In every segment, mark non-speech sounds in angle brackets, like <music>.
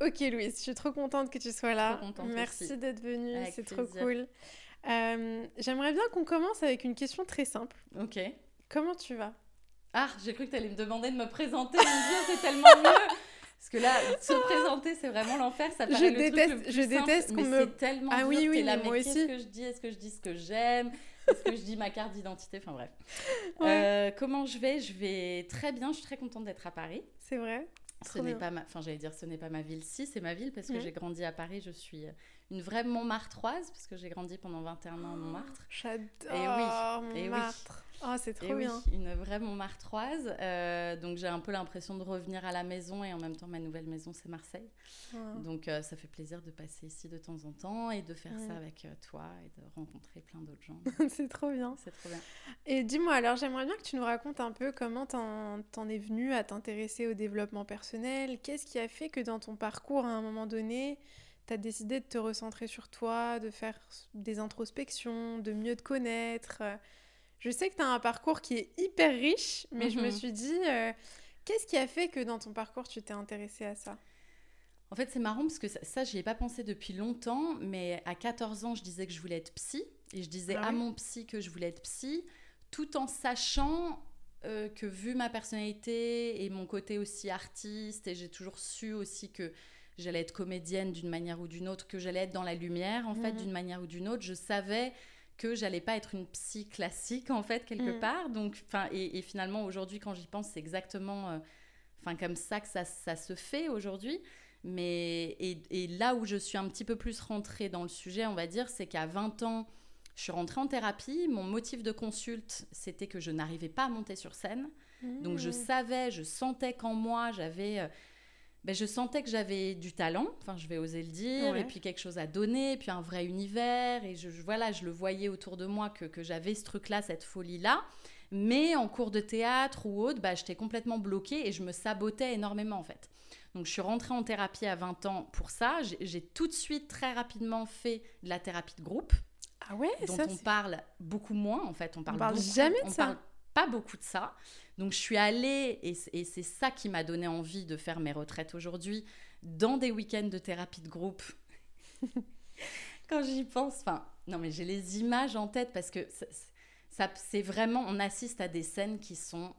Ok Louise, je suis trop contente que tu sois là. Merci d'être venue, c'est trop cool. Euh, j'aimerais bien qu'on commence avec une question très simple. Ok. Comment tu vas? Ah, j'ai cru que tu allais me demander de me présenter. Mon Dieu, c'est tellement mieux. Parce que là, se présenter, c'est vraiment l'enfer. Ça paraît je le déteste, truc le plus je déteste qu'on me. c'est tellement Ah dur. oui, oui, là, mais moi. Qu'est-ce que je dis? Est-ce que je dis ce que j'aime? Est-ce que je dis ma carte d'identité? Enfin bref. Ouais. Euh, comment je vais? Je vais très bien. Je suis très contente d'être à Paris. C'est vrai? Ce n'est pas ma, enfin j'allais dire ce n'est pas ma ville, si c'est ma ville parce que j'ai grandi à Paris, je suis une vraie Montmartroise parce que j'ai grandi pendant 21 ans à Montmartre. J'adore Eh oui, Montmartre. Oh, c'est trop Et oui, bien. une vraie Montmartroise. Euh, donc j'ai un peu l'impression de revenir à la maison et en même temps ma nouvelle maison c'est Marseille. Donc euh, ça fait plaisir de passer ici de temps en temps et de faire Ouais. ça avec euh, toi et de rencontrer plein d'autres gens. <laughs> c'est trop bien. c'est trop bien. Et dis-moi, alors j'aimerais bien que tu nous racontes un peu comment t'en, t'en es venu à t'intéresser au développement personnel. Qu'est-ce qui a fait que dans ton parcours, à un moment donné, t'as décidé de te recentrer sur toi, de faire des introspections, de mieux te connaître Je sais que t'as un parcours qui est hyper riche, mais je me Mhm. suis dit, euh, qu'est-ce qui a fait que dans ton parcours, tu t'es intéressée à ça? En fait c'est marrant parce que ça, ça j'y ai pas pensé depuis longtemps, mais à 14 ans je disais que je voulais être psy et je disais Ah à mon psy que je voulais être psy tout en sachant euh, que vu ma personnalité et mon côté aussi artiste, et j'ai toujours su aussi que j'allais être comédienne d'une manière ou d'une autre, que j'allais être dans la lumière en fait Mhm. d'une manière ou d'une autre, je savais que j'allais pas être une psy classique en fait quelque Mhm. part. Donc, et, et finalement aujourd'hui quand j'y pense, c'est exactement, euh, enfin comme ça que ça, ça se fait aujourd'hui. Mais et, et là où je suis un petit peu plus rentrée dans le sujet, on va dire, c'est qu'à 20 ans, je suis rentrée en thérapie. Mon motif de consulte, c'était que je n'arrivais pas à monter sur scène. Donc je savais, je sentais qu'en moi, j'avais... euh, ben, je sentais que j'avais du talent, enfin je vais oser le dire, Ouais. et puis quelque chose à donner, et puis un vrai univers, et je, je- voilà, je le voyais autour de moi que, que j'avais ce truc-là, cette folie-là. Mais en cours de théâtre ou autre, bah, j'étais complètement bloquée et je me sabotais énormément en fait. Donc je suis rentrée en thérapie à 20 ans pour ça. J'ai- tout de suite très rapidement fait de la thérapie de groupe Ah ouais, dont ça, on parle beaucoup moins en fait. On parle, parle beaucoup- jamais de on ça. parle pas beaucoup de ça. Donc je suis allée, et c'est ça qui m'a donné envie de faire mes retraites aujourd'hui, dans des week-ends de thérapie de groupe. <laughs> Quand j'y pense, enfin, non mais j'ai les images en tête parce que ça, ça- c'est vraiment, on assiste à des scènes qui sont,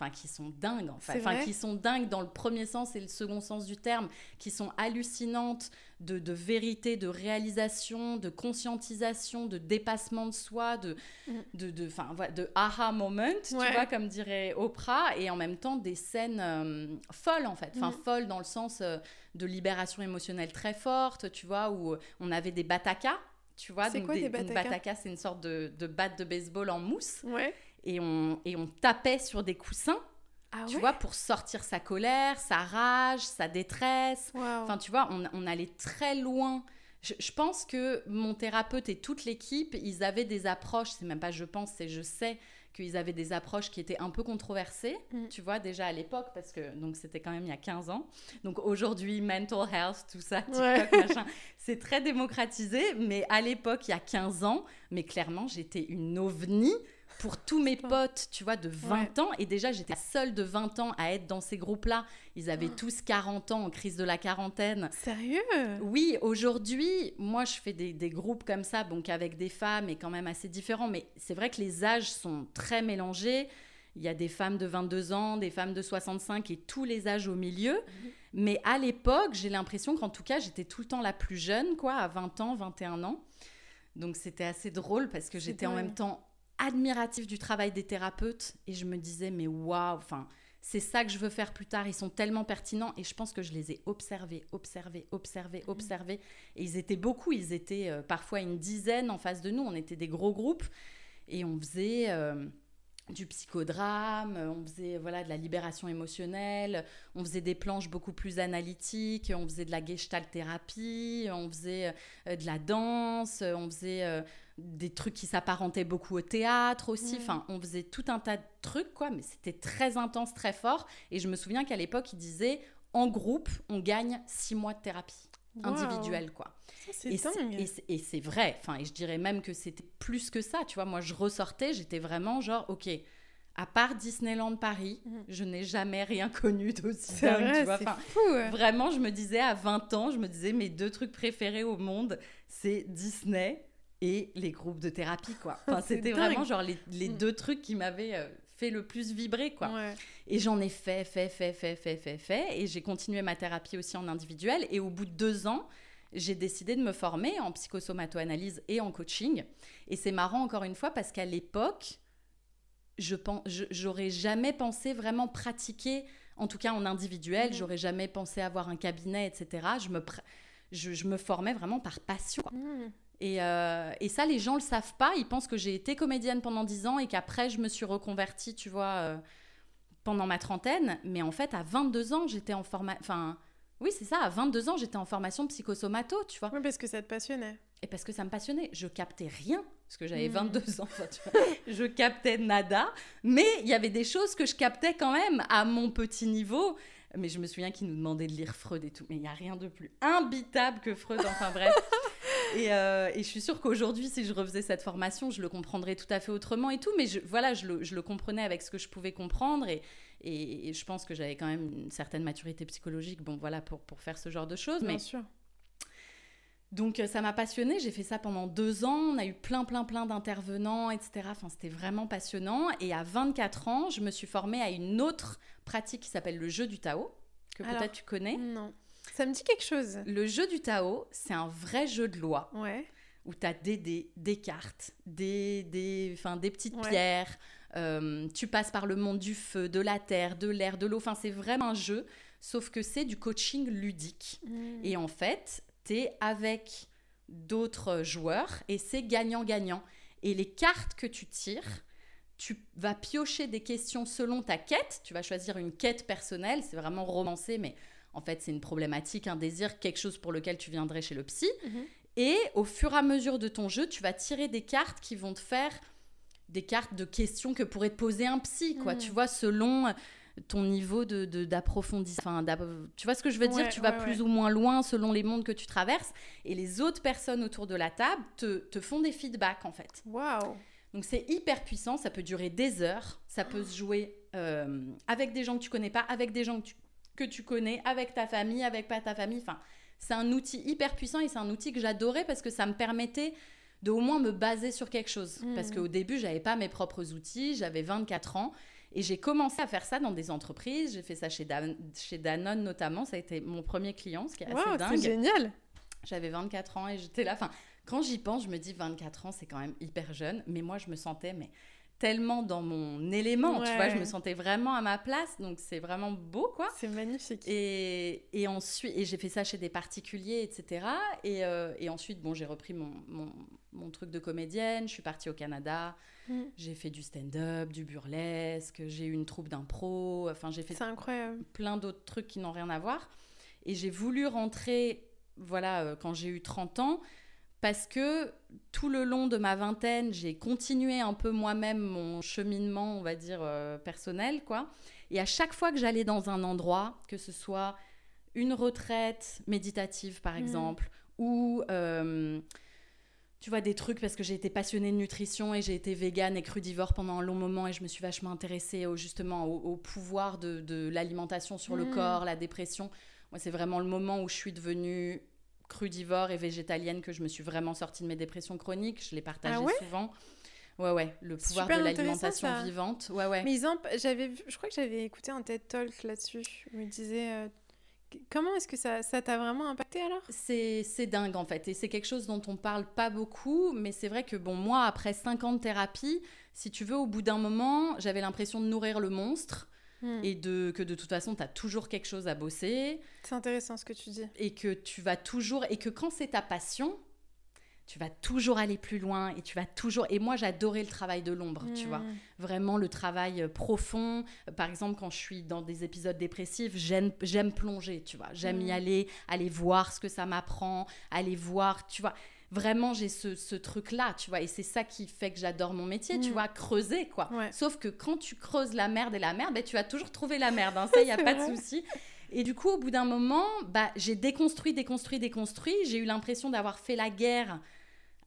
enfin, qui sont dingues en fait, enfin, qui sont dingues dans le premier sens et le second sens du terme, qui sont hallucinantes de, de vérité, de réalisation, de conscientisation, de dépassement de soi, de, Mhm. de, de, enfin, voilà, de aha moment, tu vois, comme dirait Oprah, et en même temps des scènes euh, folles en fait, enfin Mhm. folles dans le sens euh, de libération émotionnelle très forte, tu vois, où euh, on avait des batakas. Tu vois, C'est donc quoi des batakas bataka, c'est une sorte de, de batte de baseball en mousse. Ouais. Et on, et on tapait sur des coussins, Ah tu ouais vois, pour sortir sa colère, sa rage, sa détresse. Enfin, tu vois, on, on allait très loin. Je, je pense que mon thérapeute et toute l'équipe, ils avaient des approches, c'est même pas je pense, c'est je sais qu'ils avaient des approches qui étaient un peu controversées, Mm. tu vois, déjà à l'époque, parce que donc c'était quand même il y a 15 ans. Donc aujourd'hui, mental health, tout ça, Ouais. <laughs> c'est très démocratisé, mais à l'époque, il y a 15 ans, mais clairement, j'étais une ovni pour tous mes potes, tu vois, de 20 ans. Et déjà, j'étais la seule de 20 ans à être dans ces groupes-là. Ils avaient Oh. tous 40 ans en crise de la quarantaine. Sérieux? Oui, aujourd'hui, moi, je fais des, des groupes comme ça, donc avec des femmes et quand même assez différents. Mais c'est vrai que les âges sont très mélangés. Il y a des femmes de 22 ans, des femmes de 65 et tous les âges au milieu. Mais à l'époque, j'ai l'impression qu'en tout cas, j'étais tout le temps la plus jeune, quoi, à 20 ans, 21 ans. Donc c'était assez drôle parce que j'étais en même temps admirative du travail des thérapeutes et je me disais, mais waouh, enfin, c'est ça que je veux faire plus tard. Ils sont tellement pertinents et je pense que je les ai observés, observés, observés, Mhm. observés. Et ils étaient beaucoup, ils étaient euh, parfois une dizaine en face de nous. On était des gros groupes et on faisait. euh, du psychodrame, on faisait voilà de la libération émotionnelle, on faisait des planches beaucoup plus analytiques, on faisait de la gestalt thérapie, on faisait euh, de la danse, on faisait euh, des trucs qui s'apparentaient beaucoup au théâtre aussi. Mm. Enfin, on faisait tout un tas de trucs quoi, mais c'était très intense, très fort. Et je me souviens qu'à l'époque, il disait en groupe, on gagne six mois de thérapie Wow. individuelle quoi. Ça, Et c'est- dingue. et c'est- vrai, enfin, et je dirais même que c'était plus que ça, tu vois. Moi, je ressortais, j'étais vraiment genre, ok, à part Disneyland Paris, Mhm. je n'ai jamais rien connu d'aussi dingue, vrai, tu vois. c'est Enfin, fou. ouais. vraiment, je me disais à 20 ans, je me disais, mes deux trucs préférés au monde, c'est Disney et les groupes de thérapie, quoi. <laughs> Enfin, c'était vraiment genre les, les Mhm. deux trucs qui m'avaient euh, fait le plus vibrer, quoi. Ouais. Et j'en ai fait, fait, fait, fait, fait, fait, fait. Et j'ai continué ma thérapie aussi en individuel. Et au bout de deux ans, j'ai décidé de me former en psychosomato-analyse et en coaching. Et c'est marrant encore une fois parce qu'à l'époque, je j'aurais jamais pensé vraiment pratiquer, en tout cas en individuel, Mhm. j'aurais jamais pensé avoir un cabinet, etc. Je me, je, je me formais vraiment par passion. quoi. Mm. Et, euh, et ça, les gens le savent pas. Ils pensent que j'ai été comédienne pendant 10 ans et qu'après, je me suis reconvertie, tu vois, euh, pendant ma trentaine. Mais en fait, à 22 ans, j'étais en formation. Enfin, oui, c'est ça. À 22 ans, j'étais en formation psychosomato, tu vois. Ouais, parce que ça te passionnait. Et parce que ça me passionnait. Je captais rien. Parce que j'avais Mhm. 22 ans. enfin, tu vois. <laughs> je captais nada. Mais il y avait des choses que je captais quand même à mon petit niveau. Mais je me souviens qu'il nous demandait de lire Freud et tout. Mais il n'y a rien de plus imbitable que Freud. Enfin bref. <laughs> Et, euh, et je suis sûre qu'aujourd'hui, si je refaisais cette formation, je le comprendrais tout à fait autrement et tout. Mais je, voilà, je le, je le comprenais avec ce que je pouvais comprendre. Et, et, et je pense que j'avais quand même une certaine maturité psychologique bon, voilà, pour, pour faire ce genre de choses. Bien Mais sûr. donc euh, ça m'a passionnée, j'ai fait ça pendant deux ans, on a eu plein plein plein d'intervenants, etc. Enfin c'était vraiment passionnant. Et à 24 ans, je me suis formée à une autre pratique qui s'appelle le jeu du Tao, que peut-être tu connais. Non. Ça me dit quelque chose. Le jeu du Tao, c'est un vrai jeu de loi Ouais. où tu as des dés, des cartes, des, des, des petites Ouais. pierres. euh, tu passes par le monde du feu, de la terre, de l'air, de l'eau. Enfin, c'est vraiment un jeu, sauf que c'est du coaching ludique. Mm. Et en fait, tu es avec d'autres joueurs et c'est gagnant-gagnant. Et les cartes que tu tires, tu vas piocher des questions selon ta quête. Tu vas choisir une quête personnelle, c'est vraiment romancé, mais en fait, c'est une problématique, un désir, quelque chose pour lequel tu viendrais chez le psy. Mhm. Et au fur et à mesure de ton jeu, tu vas tirer des cartes qui vont te faire des cartes de questions que pourrait te poser un psy, quoi. Mhm. Tu vois, selon ton niveau de d'approfondissement. Enfin, tu vois ce que je veux dire? Ouais, Tu vas ouais, plus ouais. ou moins loin selon les mondes que tu traverses. Et les autres personnes autour de la table te, te font des feedbacks, en fait. Waouh. Donc c'est hyper puissant, ça peut durer des heures, ça peut se jouer euh, avec des gens que tu connais pas, avec des gens que tu, que tu connais, avec ta famille, avec pas ta famille. Enfin, c'est un outil hyper puissant et c'est un outil que j'adorais parce que ça me permettait de au moins me baser sur quelque chose. Mhm. Parce qu'au début, j'avais pas mes propres outils, j'avais 24 ans et j'ai commencé à faire ça dans des entreprises. J'ai fait ça chez, Dan- chez Danone notamment, ça a été mon premier client, ce qui est assez Waouh, c'est dingue. génial. J'avais 24 ans et j'étais là. Enfin, quand j'y pense, je me dis 24 ans, c'est quand même hyper jeune. Mais moi, je me sentais mais tellement dans mon élément, tu vois. Je me sentais vraiment à ma place. Donc, c'est vraiment beau, quoi. C'est magnifique. Et, et ensuite, et j'ai fait ça chez des particuliers, etc. Et, euh, et ensuite, bon, j'ai repris mon, mon, mon truc de comédienne. Je suis partie au Canada. Mm. J'ai fait du stand-up, du burlesque. J'ai eu une troupe d'impro. Enfin, j'ai fait incroyable. plein d'autres trucs qui n'ont rien à voir. Et j'ai voulu rentrer, voilà, euh, quand j'ai eu 30 ans, parce que tout le long de ma vingtaine, j'ai continué un peu moi-même mon cheminement, on va dire, euh, personnel, quoi. Et à chaque fois que j'allais dans un endroit, que ce soit une retraite méditative, par Mhm. exemple, ou... euh, tu vois, des trucs parce que j'ai été passionnée de nutrition et j'ai été végane et crudivore pendant un long moment et je me suis vachement intéressée au, justement au, au pouvoir de, de l'alimentation sur le Mm. corps, la dépression. Moi, c'est vraiment le moment où je suis devenue crudivore et végétalienne que je me suis vraiment sortie de mes dépressions chroniques. Je l'ai partagé Ah ouais souvent. Ouais, ouais, le pouvoir Super de l'alimentation vivante. Ouais, ouais. Mais ils en- j'avais, je crois que j'avais écouté un TED Talk là-dessus. où il disait euh, comment est-ce que ça, ça t'a vraiment impacté alors? C'est c'est dingue en fait. Et c'est quelque chose dont on parle pas beaucoup. Mais c'est vrai que, bon, moi, après 5 ans de thérapie, si tu veux, au bout d'un moment, j'avais l'impression de nourrir le monstre. Hmm. et de, que de toute façon, tu as toujours quelque chose à bosser C'est intéressant ce que tu dis. et que tu vas toujours. Et que quand c'est ta passion, tu vas toujours aller plus loin et tu vas toujours. Et moi, j'adorais le travail de l'ombre, tu vois. Mm. Vraiment le travail euh, profond. Par exemple, quand je suis dans des épisodes dépressifs, j'aime, j'aime plonger, tu vois. J'aime y Mm. aller, aller voir ce que ça m'apprend, aller voir, tu vois. Vraiment, j'ai ce, ce truc-là, tu vois. Et c'est ça qui fait que j'adore mon métier, tu Mm. vois, creuser, quoi. Ouais. Sauf que quand tu creuses la merde et la merde, ben, tu vas toujours trouver la merde. hein. <laughs> Ça, il n'y a pas vrai. de souci. Et du coup, au bout d'un moment, bah, j'ai déconstruit, déconstruit, déconstruit. J'ai eu l'impression d'avoir fait la guerre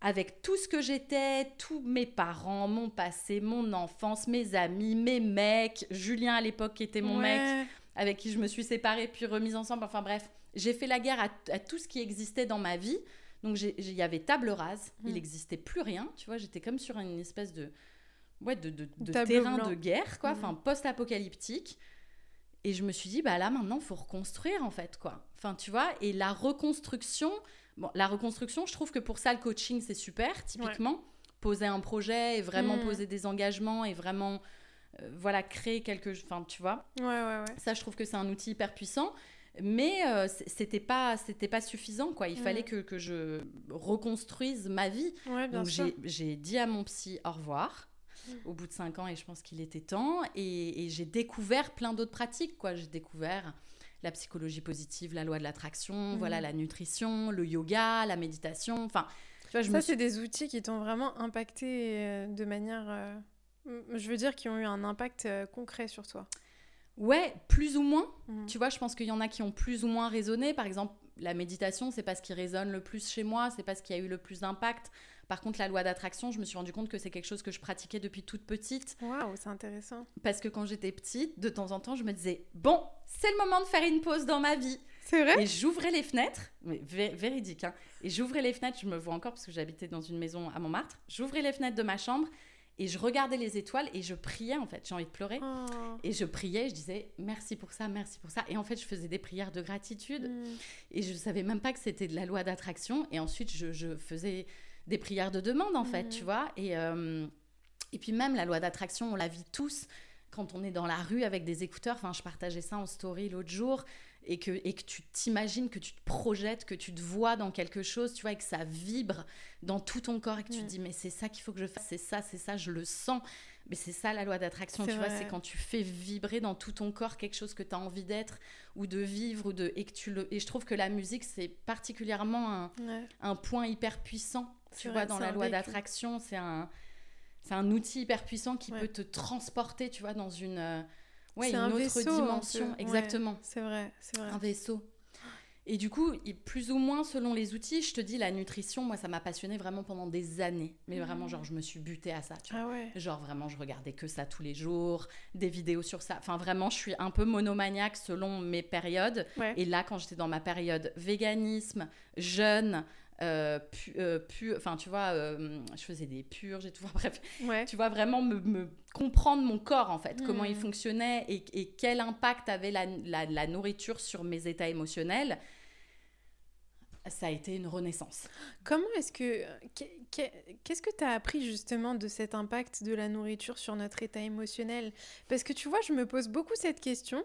avec tout ce que j'étais, tous mes parents, mon passé, mon enfance, mes amis, mes mecs, Julien à l'époque qui était mon mec, avec qui je me suis séparée puis remise ensemble. Enfin bref, j'ai fait la guerre à, à tout ce qui existait dans ma vie. Donc il y avait table rase, il n'existait plus rien. Tu vois, j'étais comme sur une espèce de, ouais, de, de, de Tableau terrain blanc. de guerre, quoi, enfin post-apocalyptique. Et je me suis dit, bah là maintenant, faut reconstruire en fait, quoi. Enfin, tu vois, et la reconstruction, bon, la reconstruction, je trouve que pour ça, le coaching, c'est super, typiquement. Poser un projet et vraiment Mm. poser des engagements et vraiment, euh, voilà, créer quelque chose, enfin, tu vois. Ouais, ouais, ouais. Ça, je trouve que c'est un outil hyper puissant. Mais euh, c'était pas c'était pas suffisant quoi il fallait que, que je reconstruise ma vie Ouais, donc j'ai dit à mon psy au revoir Mm. au bout de cinq ans et je pense qu'il était temps et, et j'ai découvert plein d'autres pratiques quoi j'ai découvert la psychologie positive la loi de l'attraction Mm. voilà la nutrition le yoga la méditation enfin tu vois je Ça, c'est des outils qui t'ont vraiment impacté euh, de manière. euh, Je veux dire, qui ont eu un impact euh, concret sur toi. Ouais plus ou moins Mhm. Tu vois, je pense qu'il y en a qui ont plus ou moins résonné. Par exemple, la méditation, c'est pas ce qui résonne le plus chez moi, c'est pas ce qui a eu le plus d'impact. Par contre, la loi d'attraction, je me suis rendu compte que c'est quelque chose que je pratiquais depuis toute petite. Waouh, c'est intéressant. Parce que quand j'étais petite, de temps en temps, je me disais Bon, c'est le moment de faire une pause dans ma vie. C'est vrai? Et j'ouvrais les fenêtres, mais vé- véridique, hein. Et j'ouvrais les fenêtres, je me vois encore parce que j'habitais dans une maison à Montmartre. J'ouvrais les fenêtres de ma chambre et je regardais les étoiles et je priais en fait. J'ai envie de pleurer. Oh. Et je priais, je disais merci pour ça, merci pour ça. Et en fait, je faisais des prières de gratitude. Mm. Et je savais même pas que c'était de la loi d'attraction. Et ensuite, je, je faisais des prières de demande, en fait, Mhm. tu vois. Et, euh, et puis même, la loi d'attraction, on la vit tous quand on est dans la rue avec des écouteurs. Enfin, je partageais ça en story l'autre jour. Et que, et que tu t'imagines, que tu te projettes, que tu te vois dans quelque chose, tu vois, et que ça vibre dans tout ton corps et que tu te dis, mais c'est ça qu'il faut que je fasse, c'est ça, c'est ça, je le sens. Mais c'est ça la loi d'attraction, tu vois, c'est quand tu fais vibrer dans tout ton corps quelque chose que tu as envie d'être ou de vivre ou de et que tu le et je trouve que la musique c'est particulièrement un, Ouais. un point hyper puissant tu vrai, vois dans la loi d'attraction c'est un un outil hyper puissant qui Ouais. peut te transporter tu vois dans une euh, ouais C'est une un autre vaisseau, dimension. Ouais. exactement C'est vrai, c'est vrai. un vaisseau et du coup, plus ou moins selon les outils, je te dis, la nutrition, moi, ça m'a passionné vraiment pendant des années. Mais vraiment, Mhm. genre, je me suis butée à ça. Tu vois. Ah ouais. Genre vraiment, je regardais que ça tous les jours, des vidéos sur ça. Enfin vraiment, je suis un peu monomaniaque selon mes périodes. Ouais. Et là, quand j'étais dans ma période véganisme, jeûne, euh, pu, euh, pu- enfin tu vois, euh, je faisais des purges et tout. <laughs> Enfin, bref, Ouais. tu vois vraiment me, me comprendre mon corps en fait, comment il Mhm. fonctionnait et, et quel impact avait la, la- la nourriture sur mes états émotionnels. Ça a été une renaissance. Comment est-ce que. qu'est- qu'est- Qu'est-ce que tu as appris justement de cet impact de la nourriture sur notre état émotionnel? Parce que tu vois, je me pose beaucoup cette question.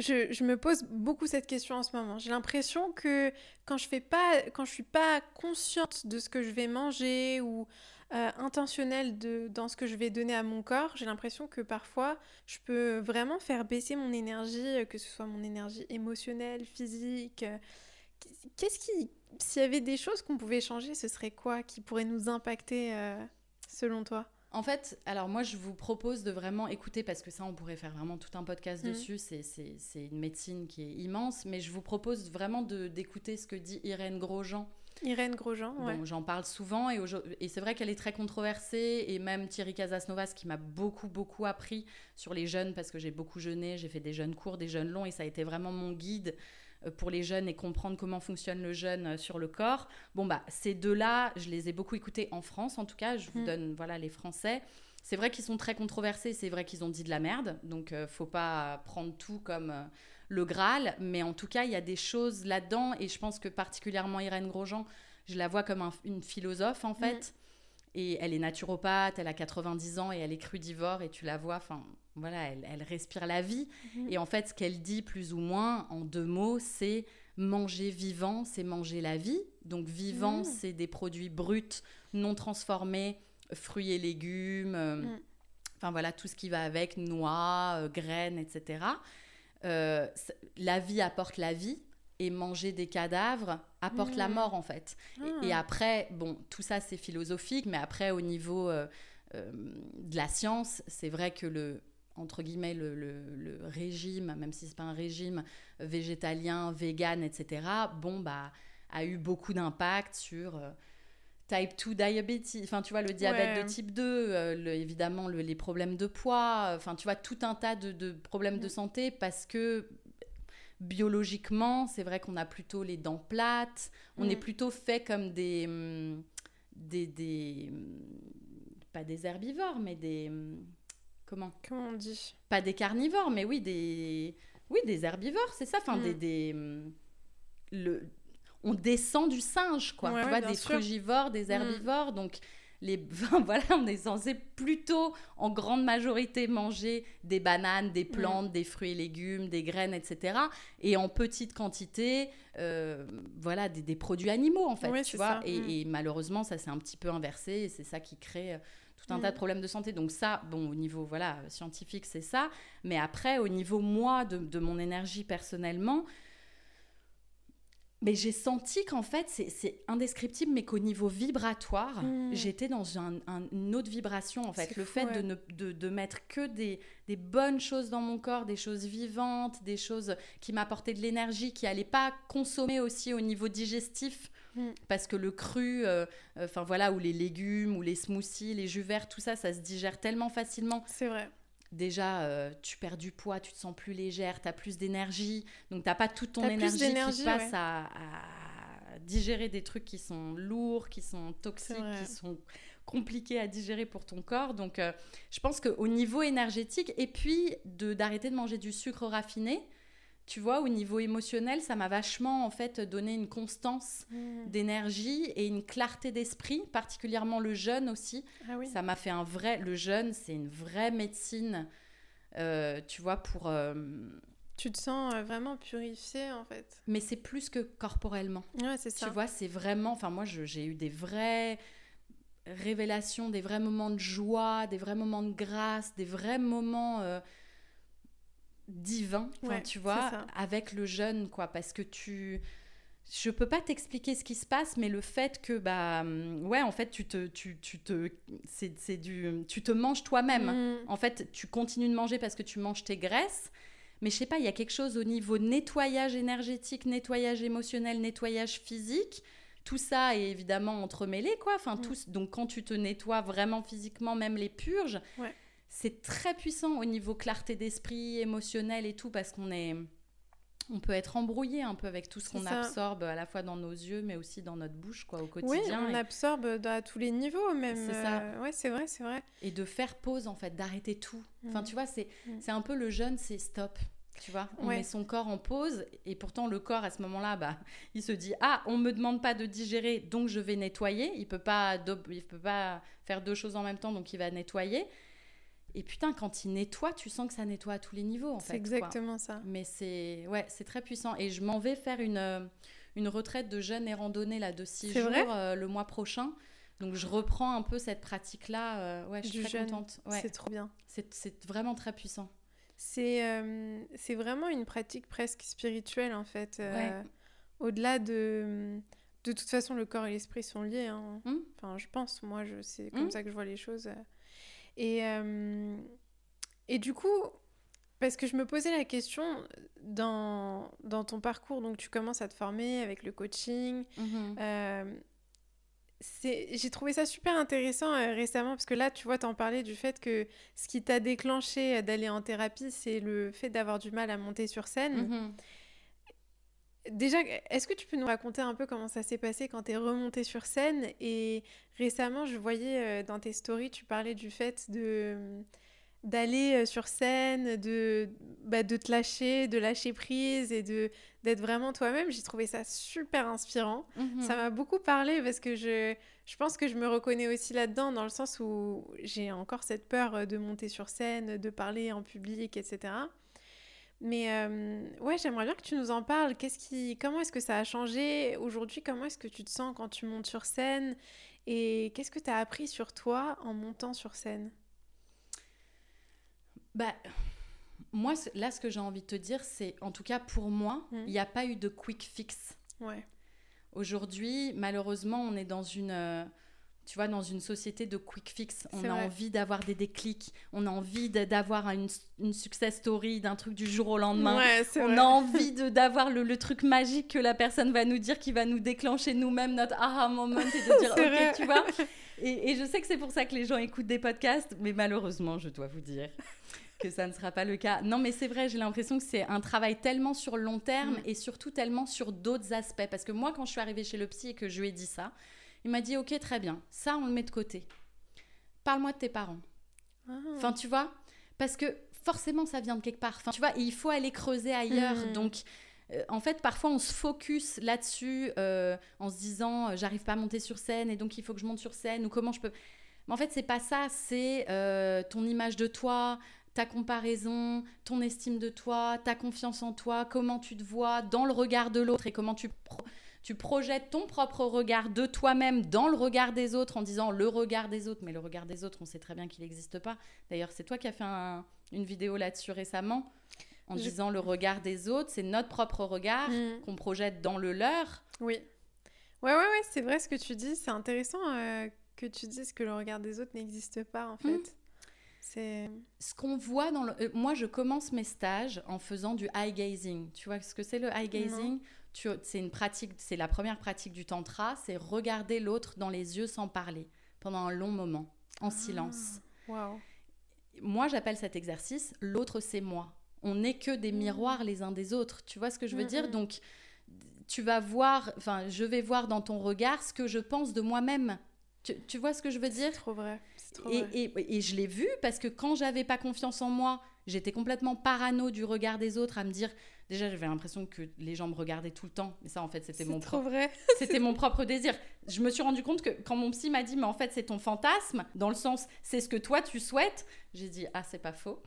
Je, me pose beaucoup cette question en ce moment. J'ai l'impression que quand je fais pas, quand je suis pas consciente de ce que je vais manger ou euh, intentionnelle de, dans ce que je vais donner à mon corps, j'ai l'impression que parfois je peux vraiment faire baisser mon énergie, euh, que ce soit mon énergie émotionnelle, physique. euh, Qu'est-ce qui, s'il y avait des choses qu'on pouvait changer, ce serait quoi qui pourrait nous impacter selon toi? En fait, alors moi, je vous propose de vraiment écouter, parce que ça, on pourrait faire vraiment tout un podcast Mhm. dessus. C'est- une médecine qui est immense, mais je vous propose vraiment d'écouter ce que dit Irène Grosjean. Irène Grosjean, ouais. Bon, J'en parle souvent et, et c'est vrai qu'elle est très controversée et même Thierry Casasnovas qui m'a beaucoup beaucoup appris sur les jeunes parce que j'ai beaucoup jeûné, j'ai fait des jeûnes courts, des jeûnes longs et ça a été vraiment mon guide pour les jeunes et comprendre comment fonctionne le jeûne euh, sur le corps. Bon bah ces deux-là, je les ai beaucoup écoutés en France en tout cas, je vous Mm. donne voilà les Français. C'est vrai qu'ils sont très controversés, c'est vrai qu'ils ont dit de la merde, donc euh, faut pas prendre tout comme euh, le Graal, mais en tout cas, il y a des choses là-dedans, et je pense que particulièrement Irène Grosjean, je la vois comme un- une philosophe en fait, et elle est naturopathe, elle a 90 ans et elle est crudivore, et tu la vois, enfin voilà, elle, elle respire la vie, Mhm. et en fait, ce qu'elle dit plus ou moins en deux mots, c'est manger vivant, c'est manger la vie. Donc vivant, Mm. c'est des produits bruts, non transformés, fruits et légumes. euh, Mm. Enfin voilà, tout ce qui va avec, noix, euh, graines, etc. Euh, la vie apporte la vie et manger des cadavres apporte la mort en fait. Et- Et, Ah. après, bon, tout ça c'est philosophique, mais après au niveau de la science, c'est vrai que le entre guillemets le, le- le régime, même si c'est pas un régime végétalien, vegan, etc. Bon bah a eu beaucoup d'impact sur euh, type 2 diabetes, enfin tu vois le diabète Ouais. de type 2, euh, le- évidemment le- les problèmes de poids, enfin tu vois tout un tas de, de problèmes de Mm. santé parce que biologiquement, c'est vrai qu'on a plutôt les dents plates, on Mm. est plutôt fait comme des, hum, des, des pas des herbivores, mais des comment Comment on dit? Pas des carnivores, mais oui des oui des herbivores, c'est ça. Enfin Mm. des, des hum, le on descend du singe quoi. Ouais, tu vois des sûr. frugivores, des Mm. herbivores, donc les, <laughs> voilà, on est censé plutôt en grande majorité manger des bananes, des Mm. plantes, des fruits et légumes, des graines, etc. Et en petite quantité, euh, voilà, des, des produits animaux en fait, Ouais, tu vois. ça. Et, Mm. et malheureusement, ça s'est un petit peu inversé et c'est ça qui crée euh, tout un Mm. tas de problèmes de santé. Donc ça, bon, au niveau voilà scientifique, c'est ça. Mais après, au niveau moi, de, de mon énergie personnellement, mais j'ai senti qu'en fait, c'est- indescriptible, mais qu'au niveau vibratoire, Mm. j'étais dans un- un- une autre vibration, en fait. Le fou, fait ouais. de, ne, de, de mettre que des, des bonnes choses dans mon corps, des choses vivantes, des choses qui m'apportaient de l'énergie, qui n'allaient pas consommer aussi au niveau digestif, Mm. parce que le cru, euh, euh, enfin voilà, ou les légumes, ou les smoothies, les jus verts, tout ça, ça se digère tellement facilement C'est vrai. déjà, euh, tu perds du poids, tu te sens plus légère, tu as plus d'énergie. Donc, tu pas toute ton énergie qui passe ouais. à, à digérer des trucs qui sont lourds, qui sont toxiques, qui sont compliqués à digérer pour ton corps. Donc, euh, je pense qu'au niveau énergétique, et puis de- d'arrêter de manger du sucre raffiné, tu vois, au niveau émotionnel, ça m'a vachement, en fait, donné une constance Mm. d'énergie et une clarté d'esprit, particulièrement le jeûne aussi. Ah oui. Ça m'a fait un vrai. Le jeûne, c'est une vraie médecine, euh, tu vois, pour. euh, Tu te sens euh, vraiment purifié en fait. Mais c'est plus que corporellement. Ouais, c'est ça. Tu vois, c'est vraiment. Enfin, moi, j'ai eu des vraies révélations, des vrais moments de joie, des vrais moments de grâce, des vrais moments euh, Ouais, tu vois, avec le jeûne, quoi, parce que tu. Je peux pas t'expliquer ce qui se passe, mais le fait que, bah, hum, ouais, en fait, tu te, tu, tu te, c'est, c'est du, tu te manges toi-même. Mm. En fait, tu continues de manger parce que tu manges tes graisses. Mais je sais pas, il y a quelque chose au niveau nettoyage énergétique, nettoyage émotionnel, nettoyage physique. Tout ça est évidemment entremêlé, quoi. Enfin, Mm. tout, donc quand tu te nettoies vraiment physiquement, même les purges, Ouais. C'est très puissant au niveau clarté d'esprit, émotionnel et tout, parce qu'on est... On peut être embrouillé un peu avec tout ce qu'on absorbe à la fois dans nos yeux, mais aussi dans notre bouche, quoi, au Oui, quotidien. on et- absorbe dans- à tous les niveaux même. C'est ça. euh, ouais, c'est vrai, c'est vrai. et de faire pause en fait, d'arrêter tout. Enfin, Mm. tu vois, c'est Mm. c'est un peu le jeûne, c'est stop. Tu vois, on Ouais. met son corps en pause et pourtant le corps à ce moment-là, bah, <laughs> il se dit ah, on me demande pas de digérer, donc je vais nettoyer. Il peut pas, il peut pas faire deux choses en même temps, donc il va nettoyer. Et putain, quand il nettoie, tu sens que ça nettoie à tous les niveaux en C'est fait. quoi. exactement ça. Mais c'est ouais, c'est très puissant. Et je m'en vais faire une, euh, une retraite de jeûne et randonnée là de six C'est jours vrai euh, le mois prochain. Donc je reprends un peu cette pratique-là. euh, ouais, je suis Du très jeûne. contente. Ouais. C'est trop bien. C'est c'est vraiment très puissant. C'est euh, c'est vraiment une pratique presque spirituelle en fait. Ouais. Au-delà de. De toute façon, le corps et l'esprit sont liés. hein. Hmm. Enfin, je pense, moi, je, c'est comme Hmm. ça que je vois les choses. Et, euh, et du coup, parce que je me posais la question, dans, dans ton parcours, donc tu commences à te former avec le coaching. euh, c'est- j'ai trouvé ça super intéressant euh, récemment parce que là, tu vois, t'en parlais du fait que ce qui t'a déclenché euh, d'aller en thérapie, c'est le fait d'avoir du mal à monter sur scène. Mhm. Déjà, est-ce que tu peux nous raconter un peu comment ça s'est passé quand tu es remontée sur scène? Et récemment, je voyais euh, dans tes stories, tu parlais du fait de d'aller euh, sur scène, de, bah, de te lâcher, de lâcher prise et de d'être vraiment toi-même. J'ai trouvé ça super inspirant. Mhm. Ça m'a beaucoup parlé parce que je, je pense que je me reconnais aussi là-dedans, dans le sens où j'ai encore cette peur euh, de monter sur scène, de parler en public, etc. Mais euh, ouais, j'aimerais bien que tu nous en parles. Qu'est-ce qui, comment est-ce que ça a changé aujourd'hui? Comment est-ce que tu te sens quand tu montes sur scène? Et qu'est-ce que tu as appris sur toi en montant sur scène? Bah, moi, là, ce que j'ai envie de te dire, c'est, en tout cas pour moi, Mm. il n'y a pas eu de quick fix. Ouais. Aujourd'hui, malheureusement, on est dans une, euh, tu vois, dans une société de quick fix. On a vrai. envie d'avoir des déclics, on a envie d'avoir une, une success story d'un truc du jour au lendemain. Ouais, On vrai. a envie d'avoir le, le truc magique que la personne va nous dire, qui va nous déclencher nous-mêmes notre aha moment et de dire <laughs> ok, vrai. tu vois. Et, et je sais que c'est pour ça que les gens écoutent des podcasts, mais malheureusement, je dois vous dire que ça ne sera pas le cas. Non, mais c'est vrai, j'ai l'impression que c'est un travail tellement sur long terme Mm. et surtout tellement sur d'autres aspects. Parce que moi, quand je suis arrivée chez le psy et que je lui ai dit ça, il m'a dit ok, très bien, ça on le met de côté. Parle-moi de tes parents. Ah. Enfin, tu vois Parce que forcément, ça vient de quelque part. Enfin, tu vois, et il faut aller creuser ailleurs. Mhm. Donc, euh, en fait, parfois, on se focus là-dessus euh, en se disant, euh, j'arrive pas à monter sur scène et donc il faut que je monte sur scène ou comment je peux. Mais en fait, c'est pas ça. C'est ton image de toi, ta comparaison, ton estime de toi, ta confiance en toi, comment tu te vois dans le regard de l'autre et comment tu, pro- tu projettes ton propre regard de toi-même dans le regard des autres en disant le regard des autres. Mais le regard des autres, on sait très bien qu'il n'existe pas. D'ailleurs, c'est toi qui as fait un- une vidéo là-dessus récemment en Je- disant le regard des autres, c'est notre propre regard Mm. qu'on projette dans le leur. Oui. Ouais, ouais, ouais, c'est vrai ce que tu dis. C'est intéressant euh, que tu dises que le regard des autres n'existe pas, en fait. Mm. C'est... Ce qu'on voit dans le... euh, moi, je commence mes stages en faisant du eye gazing. Tu vois ce que c'est le eye gazing? C'est une pratique, c'est la première pratique du tantra, c'est regarder l'autre dans les yeux sans parler pendant un long moment, en silence. Waouh. Moi, j'appelle cet exercice l'autre c'est moi. On n'est que des Mm. miroirs les uns des autres. Tu vois ce que je veux Mm, dire mm. Donc, tu vas voir, enfin, je vais voir dans ton regard ce que je pense de moi-même. Tu, tu vois ce que je veux dire C'est trop vrai. C'est trop et, vrai. et- et je l'ai vu parce que quand j'avais pas confiance en moi, j'étais complètement parano du regard des autres à me dire. Déjà, j'avais l'impression que les gens me regardaient tout le temps. Mais ça, en fait, c'était mon, propre, vrai. <laughs> c'était mon propre désir. Je me suis rendu compte que quand mon psy m'a dit, mais en fait, c'est ton fantasme, dans le sens, c'est ce que toi, tu souhaites, j'ai dit, ah, c'est pas faux.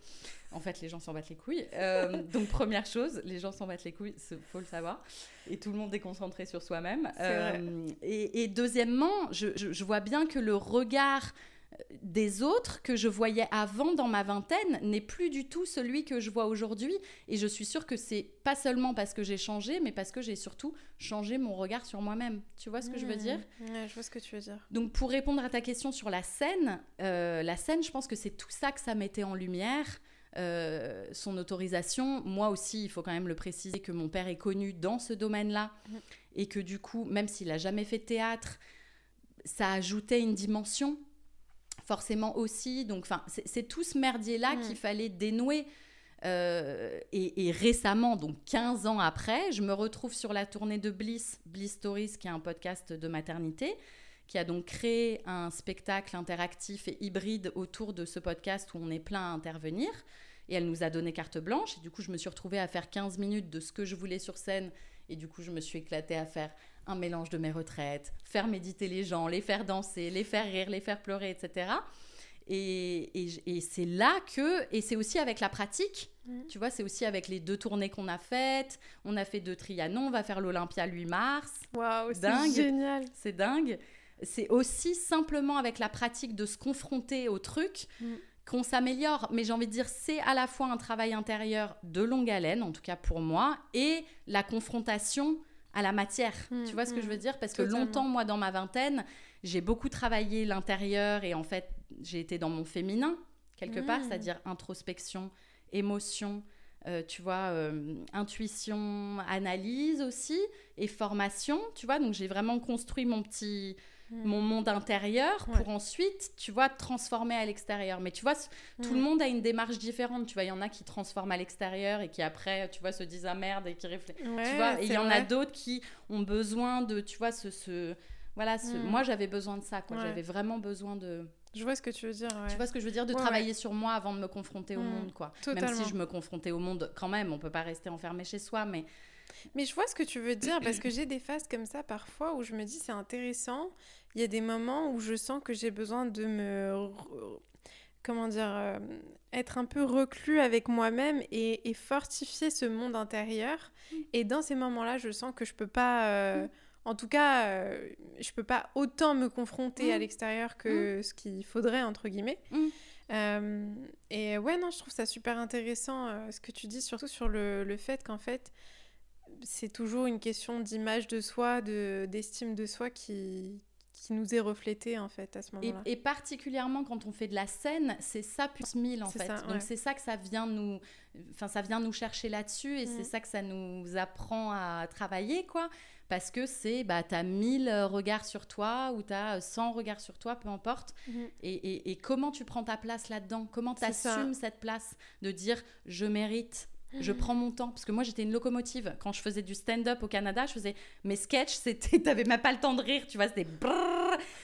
En fait, les gens s'en battent les couilles. Euh, <laughs> donc, première chose, les gens s'en battent les couilles, il faut le savoir. Et tout le monde est concentré sur soi-même. Euh, et, et deuxièmement, je, je- je vois bien que le regard des autres que je voyais avant dans ma vingtaine n'est plus du tout celui que je vois aujourd'hui. Et je suis sûre que c'est pas seulement parce que j'ai changé, mais parce que j'ai surtout changé mon regard sur moi-même. Tu vois ce que je veux Mm. dire? Ouais, je vois ce que tu veux dire. donc pour répondre à ta question sur la scène, euh, la scène, je pense que c'est tout ça que ça mettait en lumière. euh, son autorisation, moi aussi, il faut quand même le préciser que mon père est connu dans ce domaine-là Mhm. et que du coup, même s'il a jamais fait de théâtre, ça ajoutait une dimension forcément aussi. Donc, enfin, c'est tout ce merdier-là Mhm. qu'il fallait dénouer. Euh, et, et récemment, donc 15 ans après, je me retrouve sur la tournée de Bliss, Bliss Stories, qui est un podcast de maternité, qui a donc créé un spectacle interactif et hybride autour de ce podcast où on est plein à intervenir. Et elle nous a donné carte blanche. Et du coup, je me suis retrouvée à faire 15 minutes de ce que je voulais sur scène. Et du coup, je me suis éclatée à faire un mélange de mes retraites, faire méditer les gens, les faire danser, les faire rire, les faire pleurer, etc. Et, et- et c'est là que, et c'est aussi avec la pratique, Mhm. tu vois, c'est aussi avec les deux tournées qu'on a faites. On a fait deux Trianon, on va faire l'Olympia le 8 mars. Waouh, c'est génial. C'est dingue. C'est aussi simplement avec la pratique de se confronter au truc Mm. qu'on s'améliore. Mais j'ai envie de dire, c'est à la fois un travail intérieur de longue haleine, en tout cas pour moi, et la confrontation à la matière. Mm, tu vois ce que je veux dire? Parce que longtemps, moi, dans ma vingtaine, j'ai beaucoup travaillé l'intérieur et en fait, j'ai été dans mon féminin, quelque part, Mm. c'est-à-dire introspection, émotion, euh, tu vois, euh, intuition, analyse aussi, et formation, tu vois. Donc j'ai vraiment construit mon petit, Mm. mon monde intérieur Ouais. pour ensuite, tu vois, transformer à l'extérieur. Mais tu vois, tout le monde a une démarche différente. Tu vois, il y en a qui transforment à l'extérieur et qui après, tu vois, se disent ah merde et qui réfléchissent. Ouais, tu vois, et il y en a d'autres qui ont besoin de, tu vois, ce, ce voilà, ce- Mm. moi j'avais besoin de ça, quoi. Ouais. J'avais vraiment besoin de, Je vois ce que tu veux dire. ouais. tu vois ce que je veux dire, de Ouais, travailler sur moi avant de me confronter au monde, quoi. Même si je me confrontais au monde quand même, on peut pas rester enfermé chez soi, mais Mais je vois ce que tu veux dire parce que <clears throat> j'ai des phases comme ça parfois où je me dis c'est intéressant. Il y a des moments où je sens que j'ai besoin de me. comment dire, euh, être un peu reclus avec moi-même et, fortifier ce monde intérieur. Mm. Et dans ces moments-là, je sens que je peux pas, euh, mm. en tout cas, euh, je peux pas autant me confronter à mm. l'extérieur que ce qu'il faudrait, entre guillemets. et ouais, non, je trouve ça super intéressant ce que tu dis, surtout sur le, le fait qu'en fait, c'est toujours une question d'image de soi, d'estime de soi qui, qui nous est reflété en fait à ce moment-là. Et, particulièrement quand on fait de la scène, c'est ça plus mille en fait. Donc c'est ça que ça vient nous, enfin ça vient nous chercher là-dessus et c'est mm. ça que ça nous apprend à travailler quoi. Parce que c'est, bah, as 1000 regards sur toi ou tu as 100 regards sur toi, peu importe. Mm-hmm. Et, et, comment tu prends ta place là-dedans? Comment tu assumes cette place de dire je mérite je prends mon temps. Parce que moi j'étais une locomotive. Quand je faisais du stand-up au Canada je faisais mes sketchs c'était <laughs> t'avais même pas le temps de rire tu vois c'était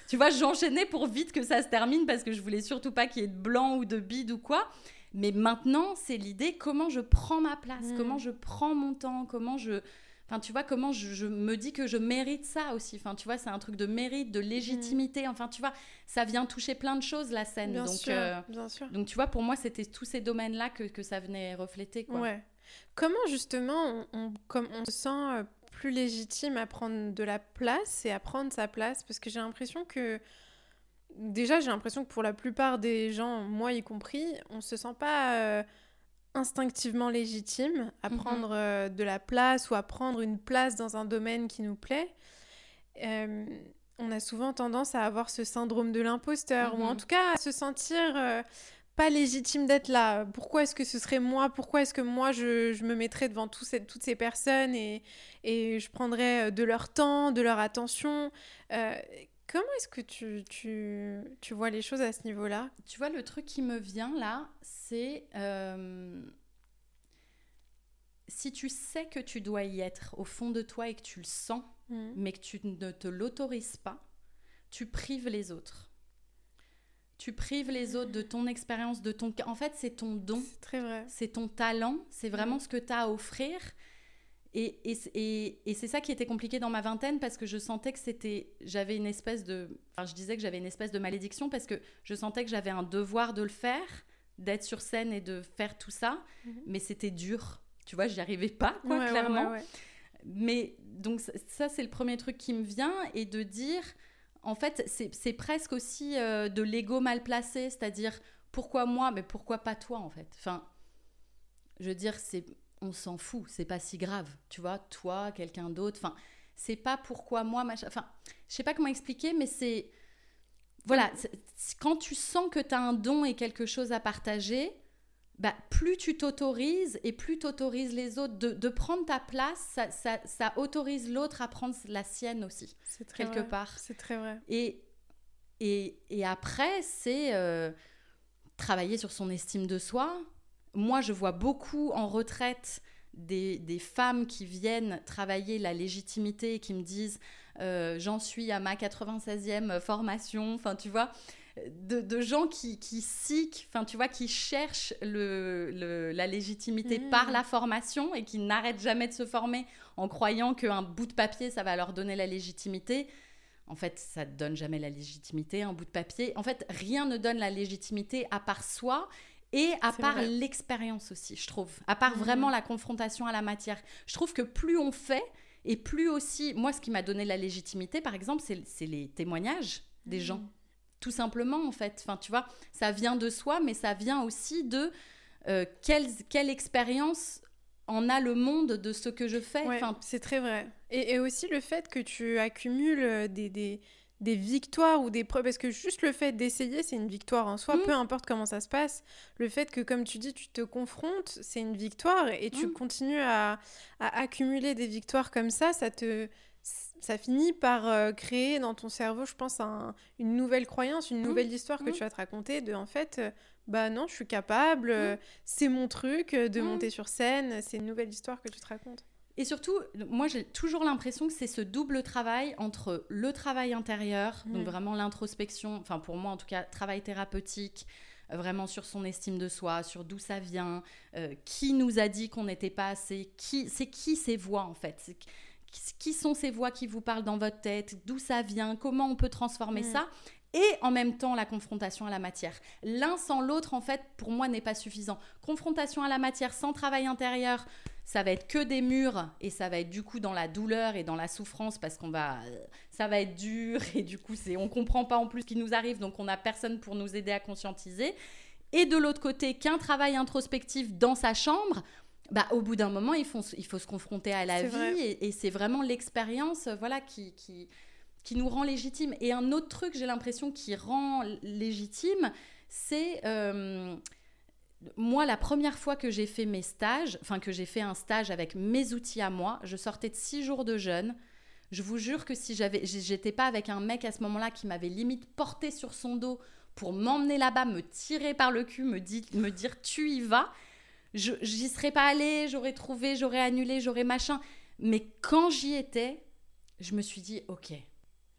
tu vois j'enchaînais pour vite que ça se termine parce que je voulais surtout pas qu'il y ait de blanc ou de bide ou quoi. Mais maintenant c'est l'idée comment je prends ma place? Mm. comment je prends mon temps? Comment je Enfin, tu vois, comment je, me dis que je mérite ça aussi. Enfin, tu vois, c'est un truc de mérite, de légitimité. Enfin, tu vois, ça vient toucher plein de choses, la scène. Bien donc, sûr, euh, bien sûr. donc, tu vois, pour moi, c'était tous ces domaines-là que, que, ça venait refléter. Quoi. Ouais. Comment, justement, on, comme on se sent euh, plus légitime à prendre de la place et à prendre sa place? Parce que j'ai l'impression que déjà, j'ai l'impression que pour la plupart des gens, moi y compris, on se sent pas euh, instinctivement légitime à mhm. prendre euh, de la place ou à prendre une place dans un domaine qui nous plaît. Euh, on a souvent tendance à avoir ce syndrome de l'imposteur, ou en mhm. tout cas à se sentir euh, pas légitime d'être là. Pourquoi est-ce que ce serait moi? Pourquoi est-ce que moi je, je, me mettrais devant toutes ces personnes et, et, je prendrais de leur temps, de leur attention? Comment est-ce que tu, tu, tu, vois les choses à ce niveau-là? Tu vois, le truc qui me vient là, c'est euh, si tu sais que tu dois y être au fond de toi et que tu le sens, mmh. mais que tu ne te l'autorises pas, tu prives les autres. Tu prives les autres de ton expérience, de ton... En fait, c'est ton don. C'est très vrai. C'est ton talent, c'est vraiment mmh. ce que tu as à offrir. Et, et, et, c'est ça qui était compliqué dans ma vingtaine parce que je sentais que c'était. J'avais une espèce de. Enfin, je disais que j'avais une espèce de malédiction parce que je sentais que j'avais un devoir de le faire, d'être sur scène et de faire tout ça. Mhm. Mais c'était dur. Tu vois, j'y arrivais pas, quoi, clairement. mais donc, ça, c'est le premier truc qui me vient et de dire. En fait, c'est presque aussi euh, de l'ego mal placé, c'est-à-dire pourquoi moi, mais pourquoi pas toi, en fait? Enfin, je veux dire, c'est on s'en fout, c'est pas si grave, tu vois, toi, quelqu'un d'autre, enfin, c'est pas pourquoi moi, machin, enfin, je sais pas comment expliquer, mais c'est, voilà, quand tu sens que tu as un don et quelque chose à partager, bah, plus tu t'autorises et plus tu autorises les autres de, prendre ta place, ça, autorise l'autre à prendre la sienne aussi, quelque part. C'est très vrai. Et, et, après, c'est euh, travailler sur son estime de soi, moi, je vois beaucoup en retraite des, femmes qui viennent travailler la légitimité et qui me disent euh, j'en suis à ma 96e formation, enfin tu vois, de, gens qui, qui enfin tu vois, qui cherchent le, la légitimité mmh. par la formation et qui n'arrêtent jamais de se former en croyant qu'un bout de papier, ça va leur donner la légitimité. En fait, ça ne donne jamais la légitimité, un bout de papier. En fait, rien ne donne la légitimité à part soi. Et à part l'expérience aussi, je trouve. À part mmh. vraiment la confrontation à la matière. Je trouve que plus on fait, et plus aussi, moi, ce qui m'a donné la légitimité, par exemple, c'est les témoignages des gens. Mmh. Tout simplement, en fait. Enfin, tu vois, ça vient de soi, mais ça vient aussi de euh, quelle, quelle expérience en a le monde de ce que je fais. enfin, c'est très vrai. Et, et, aussi le fait que tu accumules euh, des, des, des victoires ou des preuves parce que juste le fait d'essayer c'est une victoire en soi mm. peu importe comment ça se passe le fait que comme tu dis tu te confrontes c'est une victoire et tu mm. continues à, accumuler des victoires comme ça ça te ça finit par euh, créer dans ton cerveau je pense une nouvelle croyance une mm. nouvelle histoire que tu vas te raconter de en fait euh, bah non je suis capable euh, c'est mon truc de monter sur scène c'est une nouvelle histoire que tu te racontes et surtout, moi j'ai toujours l'impression que c'est ce double travail entre le travail intérieur, donc mm. vraiment l'introspection, enfin pour moi en tout cas, travail thérapeutique, euh, vraiment sur son estime de soi, sur d'où ça vient, euh, qui nous a dit qu'on n'était pas assez, qui, c'est qui ces voix en fait? Qui sont ces voix qui vous parlent dans votre tête, d'où ça vient, comment on peut transformer mm. ça, et en même temps la confrontation à la matière. L'un sans l'autre, en fait, pour moi, n'est pas suffisant. Confrontation à la matière sans travail intérieur, ça va être que des murs et ça va être du coup dans la douleur et dans la souffrance parce qu'on va ça va être dur et du coup c'est on comprend pas en plus ce qui nous arrive donc on n'a personne pour nous aider à conscientiser. Et de l'autre côté qu'un travail introspectif dans sa chambre bah, au bout d'un moment il faut, il faut se confronter à la vie et, c'est vraiment l'expérience voilà qui, qui qui nous rend légitime et un autre truc j'ai l'impression qui rend légitime c'est euh, moi, la première fois que j'ai fait mes stages, enfin que j'ai fait un stage avec mes outils à moi, je sortais de six jours de jeûne. Je vous jure que si j'avais, j'étais pas avec un mec à ce moment-là qui m'avait limite porté sur son dos pour m'emmener là-bas, me tirer par le cul, me, me dire tu y vas, j'y serais pas allée, j'aurais trouvé, j'aurais annulé, j'aurais machin. Mais quand j'y étais, je me suis dit ok,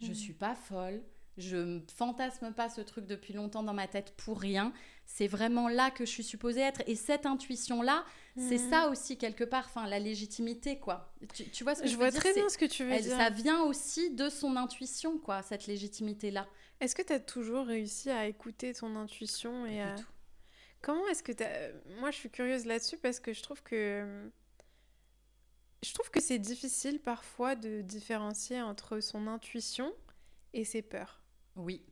je ne mmh. suis pas folle, je fantasme pas ce truc depuis longtemps dans ma tête pour rien. C'est vraiment là que je suis supposée être. Et cette intuition-là, c'est mhm. ça aussi, quelque part, enfin, la légitimité, quoi. Tu, vois ce que je, je vois très bien ce que tu veux dire. Ça vient aussi de son intuition, quoi, cette légitimité-là. Est-ce que tu as toujours réussi à écouter ton intuition et à... Comment est-ce que tu. Moi, je suis curieuse là-dessus parce que je trouve que... Je trouve que c'est difficile parfois de différencier entre son intuition et ses peurs. Oui.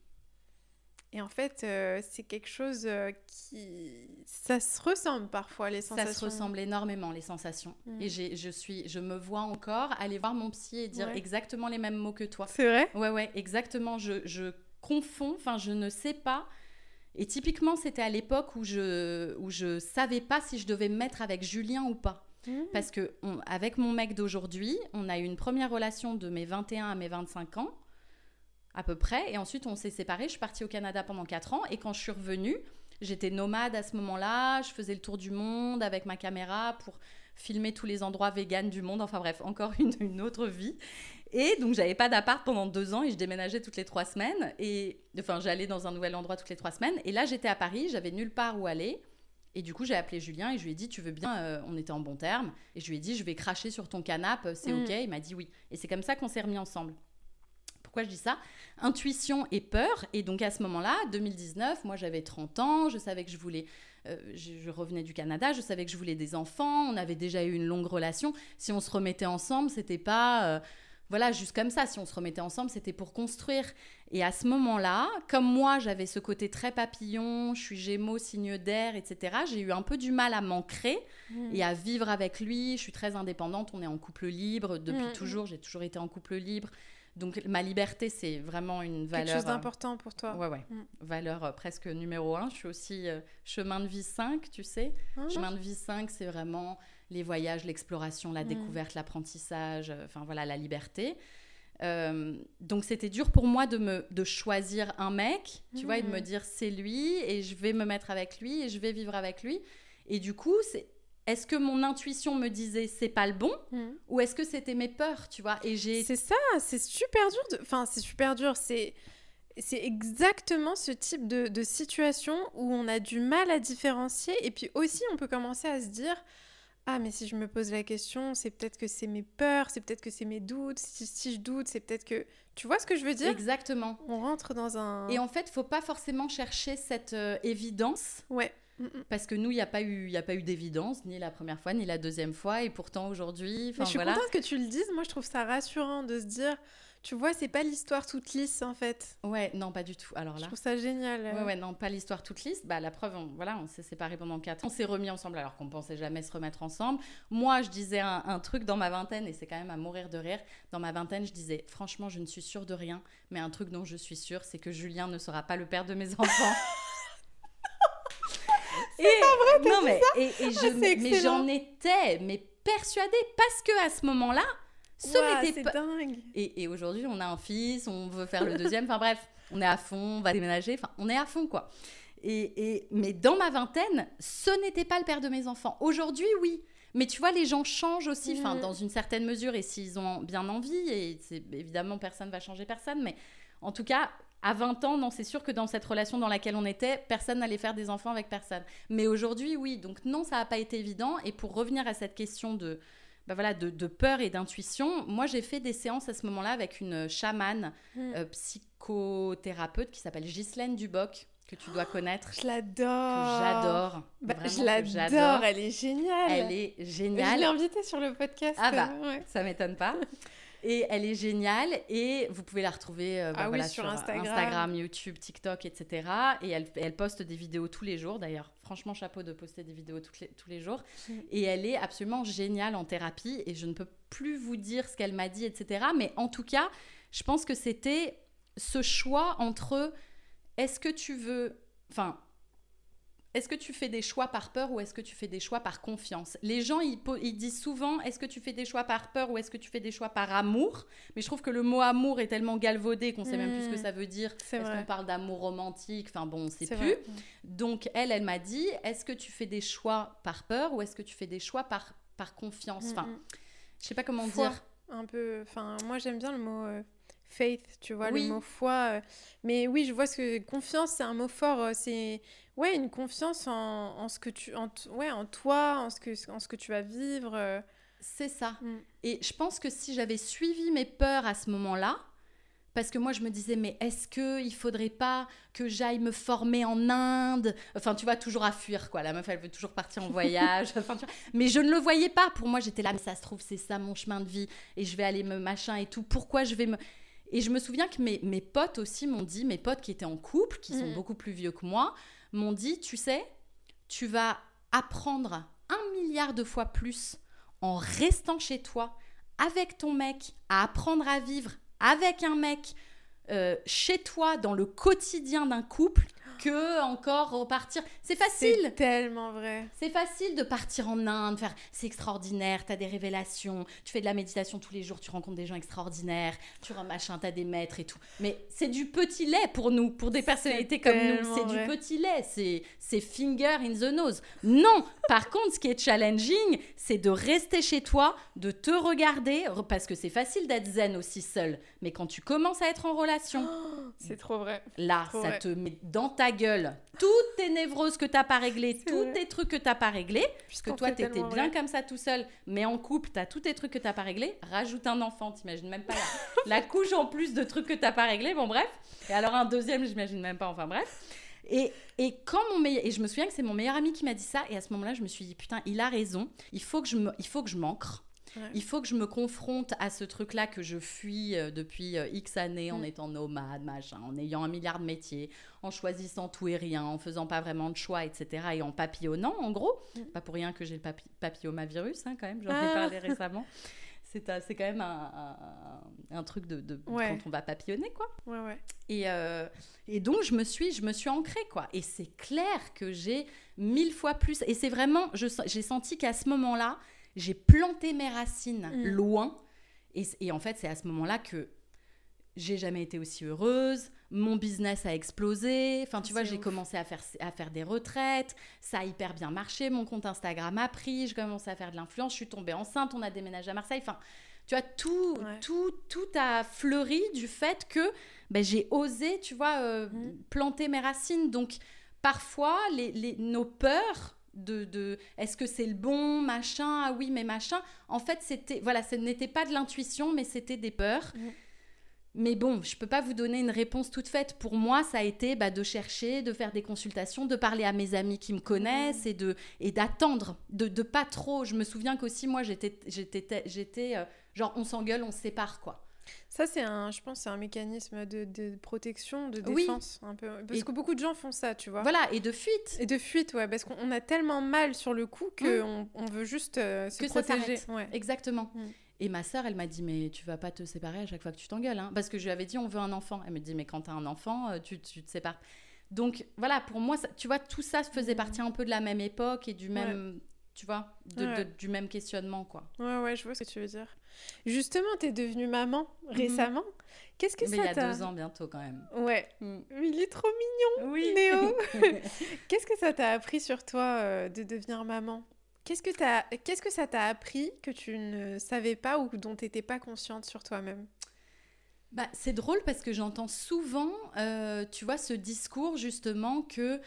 Et en fait, euh, c'est quelque chose euh, qui... Ça se ressemble parfois, les sensations. Ça se ressemble énormément, les sensations. Mm. Et je, suis, je me vois encore aller voir mon psy et dire exactement les mêmes mots que toi. C'est vrai? Ouais, ouais, exactement. Je, je confonds, enfin, je ne sais pas. Et typiquement, c'était à l'époque où je où je savais pas si je devais me mettre avec Julien ou pas. Mm. Parce que avec mon mec d'aujourd'hui, on a eu une première relation de mes 21 à mes 25 ans à peu près. Et ensuite, on s'est séparés. Je suis partie au Canada pendant 4 ans. Et quand je suis revenue, j'étais nomade à ce moment-là. Je faisais le tour du monde avec ma caméra pour filmer tous les endroits véganes du monde. Enfin bref, encore une, <laughs> une autre vie. Et donc, j'avais pas d'appart pendant deux ans et je déménageais toutes les trois semaines. Et enfin, j'allais dans un nouvel endroit toutes les trois semaines. Et là, j'étais à Paris, j'avais nulle part où aller. Et du coup, j'ai appelé Julien et je lui ai dit, tu veux bien, euh, on était en bon terme. Et je lui ai dit, je vais cracher sur ton canapé, c'est mm. OK. Il m'a dit oui. Et c'est comme ça qu'on s'est remis ensemble. Pourquoi je dis ça? Intuition et peur. Et donc à ce moment-là, 2019, moi j'avais 30 ans, je savais que je voulais... Euh, je, revenais du Canada, je savais que je voulais des enfants, on avait déjà eu une longue relation. Si on se remettait ensemble, c'était pas... Euh, voilà, juste comme ça, si on se remettait ensemble, c'était pour construire. Et à ce moment-là, comme moi, j'avais ce côté très papillon, je suis gémeaux, signe d'air, etc., j'ai eu un peu du mal à m'ancrer mmh. et à vivre avec lui. Je suis très indépendante, on est en couple libre depuis mmh, mmh. toujours, j'ai toujours été en couple libre. Donc ma liberté, c'est vraiment une valeur. Quelque chose d'important pour toi. Ouais, ouais. Mm. Valeur euh, presque numéro un. Je suis aussi euh, chemin de vie 5, tu sais. Ah. Chemin de vie 5, c'est vraiment les voyages, l'exploration, la mm. découverte, l'apprentissage, euh, enfin voilà, la liberté. donc c'était dur pour moi de me de choisir un mec, tu vois, et de me mm. dire c'est lui et je vais me mettre avec lui et je vais vivre avec lui. Et du coup, c'est est-ce que mon intuition me disait c'est pas le bon hmm. ou est-ce que c'était mes peurs, tu vois? Et j'ai C'est ça, c'est super dur de enfin c'est super dur, c'est c'est exactement ce type de, de, situation où on a du mal à différencier. Et puis aussi on peut commencer à se dire ah mais si je me pose la question c'est peut-être que c'est mes peurs c'est peut-être que c'est mes doutes. Si, si je doute c'est peut-être que tu vois ce que je veux dire? Exactement. On rentre dans un et en fait faut pas forcément chercher cette euh, évidence ouais parce que nous, il n'y a pas eu, a pas eu d'évidence, ni la première fois, ni la deuxième fois. Et pourtant, aujourd'hui. Je suis contente que tu le dises. Moi, je trouve ça rassurant de se dire. Tu vois, c'est pas l'histoire toute lisse en fait. Ouais, non, pas du tout. Alors là. Je trouve ça génial. Ouais, ouais, non, pas l'histoire toute lisse. Bah, la preuve, on, voilà, on s'est séparés pendant 4 ans. On s'est remis ensemble alors qu'on pensait jamais se remettre ensemble. Moi, je disais un, un truc dans ma vingtaine et c'est quand même à mourir de rire. Dans ma vingtaine, je disais, franchement, je ne suis sûre de rien, mais un truc dont je suis sûre, c'est que Julien ne sera pas le père de mes <laughs> enfants. C'est pas vrai, non, mais, Et, et ah, je, j'en étais mais persuadée parce que à ce moment-là, ce n'était pas. dingue. Et, et aujourd'hui, on a un fils, on veut faire le deuxième. enfin bref, on est à fond, on va déménager. Enfin, on est à fond quoi. Et, et mais dans ma vingtaine, ce n'était pas le père de mes enfants. Aujourd'hui, oui. Mais tu vois, les gens changent aussi, enfin, dans une certaine mesure, et s'ils ont bien envie, et évidemment, personne va changer personne, mais en tout cas, à 20 ans, non, c'est sûr que dans cette relation dans laquelle on était, personne n'allait faire des enfants avec personne. Mais aujourd'hui, oui. Donc non, ça n'a pas été évident. Et pour revenir à cette question de, bah voilà, de, peur et d'intuition, moi j'ai fait des séances à ce moment-là avec une chamane hmm. euh, psycho psychothérapeute qui s'appelle Ghislaine Duboc, que tu dois connaître. Je l'adore. J'adore. Bah, je l'adore, elle est géniale. Elle est géniale. Je l'ai invitée sur le podcast. Ah bah, ça m'étonne pas. <laughs> Et elle est géniale et vous pouvez la retrouver euh, bah, ah voilà, oui, sur, Instagram. Instagram. YouTube, TikTok, etc. Et elle, elle poste des vidéos tous les jours. D'ailleurs, franchement, chapeau de poster des vidéos tous les, tous les jours. Mm. Et elle est absolument géniale en thérapie et je ne peux plus vous dire ce qu'elle m'a dit, etc. Mais en tout cas, je pense que c'était ce choix entre est-ce que tu veux... Enfin, est-ce que tu fais des choix par peur ou est-ce que tu fais des choix par confiance? Les gens, ils, disent souvent, est-ce que tu fais des choix par peur ou est-ce que tu fais des choix par amour? Mais je trouve que le mot amour est tellement galvaudé qu'on sait même plus ce que hmm. ça veut dire. Est-ce qu'on parle d'amour romantique? Enfin bon, on sait plus. Donc elle, elle m'a dit, est-ce que tu fais des choix par peur ou est-ce que tu fais des choix par, par confiance? Enfin, hmm, hmm. je sais pas comment dire. Un peu. Enfin, moi j'aime bien le mot. Euh, faith, tu vois, le mot foi. Euh. Mais oui, je vois ce que confiance, c'est un mot fort. Euh, c'est ouais, une confiance en, en, ce que tu, en, ouais, en toi, en ce que, en ce que tu vas vivre. Euh. C'est ça. Mm. Et je pense que si j'avais suivi mes peurs à ce moment-là, parce que moi je me disais mais est-ce que il faudrait pas que j'aille me former en Inde? Enfin tu vois toujours à fuir quoi la meuf elle veut toujours partir en voyage <laughs> mais je ne le voyais pas pour moi j'étais là mais ça se trouve c'est ça mon chemin de vie et je vais aller me machin et tout pourquoi je vais me et je me souviens que mes, mes potes aussi m'ont dit, mes potes qui étaient en couple, qui sont mm. beaucoup plus vieux que moi, m'ont dit, tu sais, tu vas apprendre un milliard de fois plus en restant chez toi avec ton mec, à apprendre à vivre avec un mec, euh, chez toi, dans le quotidien d'un couple, que encore repartir. C'est facile. C'est tellement vrai. C'est facile de partir en Inde, faire c'est extraordinaire, tu as des révélations, tu fais de la méditation tous les jours, tu rencontres des gens extraordinaires, tu machin, as des maîtres et tout. Mais c'est du petit lait pour nous, pour des personnalités comme nous, c'est du petit lait, c'est c'est finger in the nose. Non, par <laughs> contre, ce qui est challenging, c'est de rester chez toi, de te regarder parce que c'est facile d'être zen aussi seul, mais quand tu commences à être en relation, <gasps> c'est trop vrai. Là, ça te met dans ta gueule. Toutes tes névroses que t'as pas réglées, tous tes trucs que t'as pas réglés, puisque toi t'étais bien comme ça tout seul, mais en couple t'as tous tes trucs que t'as pas réglés, rajoute un enfant, t'imagines même pas <laughs> la, couche en plus de trucs que t'as pas réglés, bon bref, et alors un deuxième, j'imagine même pas, enfin bref. Et, et, quand mon meilleur, et je me souviens que c'est mon meilleur ami qui m'a dit ça, et à ce moment-là, je me suis dit, putain, il a raison, il faut que je, me, il faut que je m'ancre, il faut que je me confronte à ce truc-là que je fuis euh, depuis euh, X années en mm. étant nomade, machin, en ayant un milliard de métiers, en choisissant tout et rien, en faisant pas vraiment de choix, etc. Et en papillonnant, en gros. Mm. Pas pour rien que j'ai le papillomavirus, hein, quand même, j'en ai ah. parlé récemment. C'est quand même un, truc de, quand on va papillonner, quoi. Et, euh, et donc, je me suis, je me suis ancrée, quoi. Et c'est clair que j'ai mille fois plus. Et c'est vraiment, j'ai senti qu'à ce moment-là, j'ai planté mes racines mm. loin. Et, en fait, c'est à ce moment-là que j'ai jamais été aussi heureuse. Mon business a explosé. Enfin, tu vois, j'ai commencé à faire, à faire des retraites. Ça a hyper bien marché. Mon compte Instagram a pris. J'ai commencé à faire de l'influence. Je suis tombée enceinte. On a déménagé à Marseille. Enfin, tu vois, tout, tout, tout a fleuri du fait que ben, j'ai osé, tu vois, euh, mm. planter mes racines. Donc, parfois, les, les, nos peurs de, est-ce que c'est le bon machin ah oui mais machin. En fait c'était voilà ce n'était pas de l'intuition mais c'était des peurs. Mm. mais bon je peux pas vous donner une réponse toute faite. Pour moi ça a été bah, de chercher de faire des consultations de parler à mes amis qui me connaissent mm. et de et d'attendre de, de pas trop. Je me souviens qu'aussi moi j'étais j'étais j'étais euh, genre on s'engueule on se sépare quoi ça, c'est un, je pense, c'est un mécanisme de, de, protection, de défense, un peu. Parce que beaucoup de gens font ça, tu vois. Voilà, et de fuite. Et de fuite, ouais, parce qu'on a tellement mal sur le coup qu'on mmh. on veut juste euh, se que protéger. Ça ouais. Exactement. Mmh. Et ma sœur, elle m'a dit, mais tu vas pas te séparer à chaque fois que tu t'engueules, hein. Parce que je lui avais dit, on veut un enfant. Elle me dit, mais quand tu as un enfant, euh, tu, tu, te sépares. Donc voilà, pour moi, tu vois, tout ça faisait mmh. partie un peu de la même époque et du même, tu vois, du même questionnement, quoi. Ouais, ouais, je vois ce que tu veux dire. Justement, tu es devenue maman mhm. récemment. Qu'est-ce que ça t'a... il y a deux ans bientôt, quand même. Ouais. Mm. Il est trop mignon, oui. Néo. <laughs> <laughs> Qu'est-ce que ça t'a appris sur toi euh, de devenir maman? Qu'est-ce que, Qu'est-ce que ça t'a appris que tu ne savais pas ou dont tu n'étais pas consciente sur toi-même? Bah, C'est drôle parce que j'entends souvent, euh, tu vois, ce discours justement que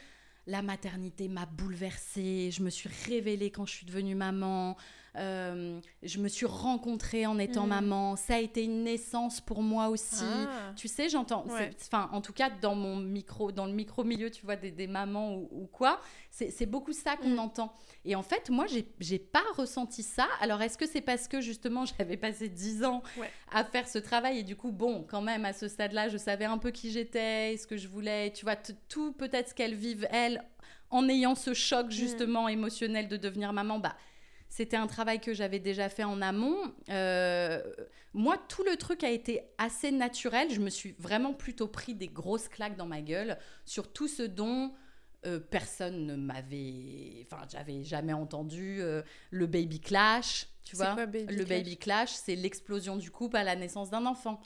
la maternité m'a bouleversée, je me suis révélée quand je suis devenue maman, Euh, je me suis rencontrée en étant Mm. maman. Ça a été une naissance pour moi aussi. Ah. Tu sais, j'entends. Ouais. Enfin, en tout cas, dans mon micro, dans le micro milieu, tu vois, des, des mamans ou, ou quoi, c'est beaucoup ça qu'on Mm. entend. Et en fait, moi, j'ai pas ressenti ça. Alors, est-ce que c'est parce que justement, <laughs> j'avais passé 10 ans Ouais. à faire ce travail et du coup, bon, quand même, à ce stade-là, je savais un peu qui j'étais, ce que je voulais, tu vois, tout peut-être ce qu'elles vivent, elles, en ayant ce choc justement émotionnel de devenir maman, bah. C'était un travail que j'avais déjà fait en amont. Euh, moi, tout le truc a été assez naturel. Je me suis vraiment plutôt pris des grosses claques dans ma gueule sur tout ce dont euh, personne ne m'avait. Enfin, j'avais jamais entendu euh, le baby clash. Tu vois quoi, baby Le clash baby clash, c'est l'explosion du couple à la naissance d'un enfant.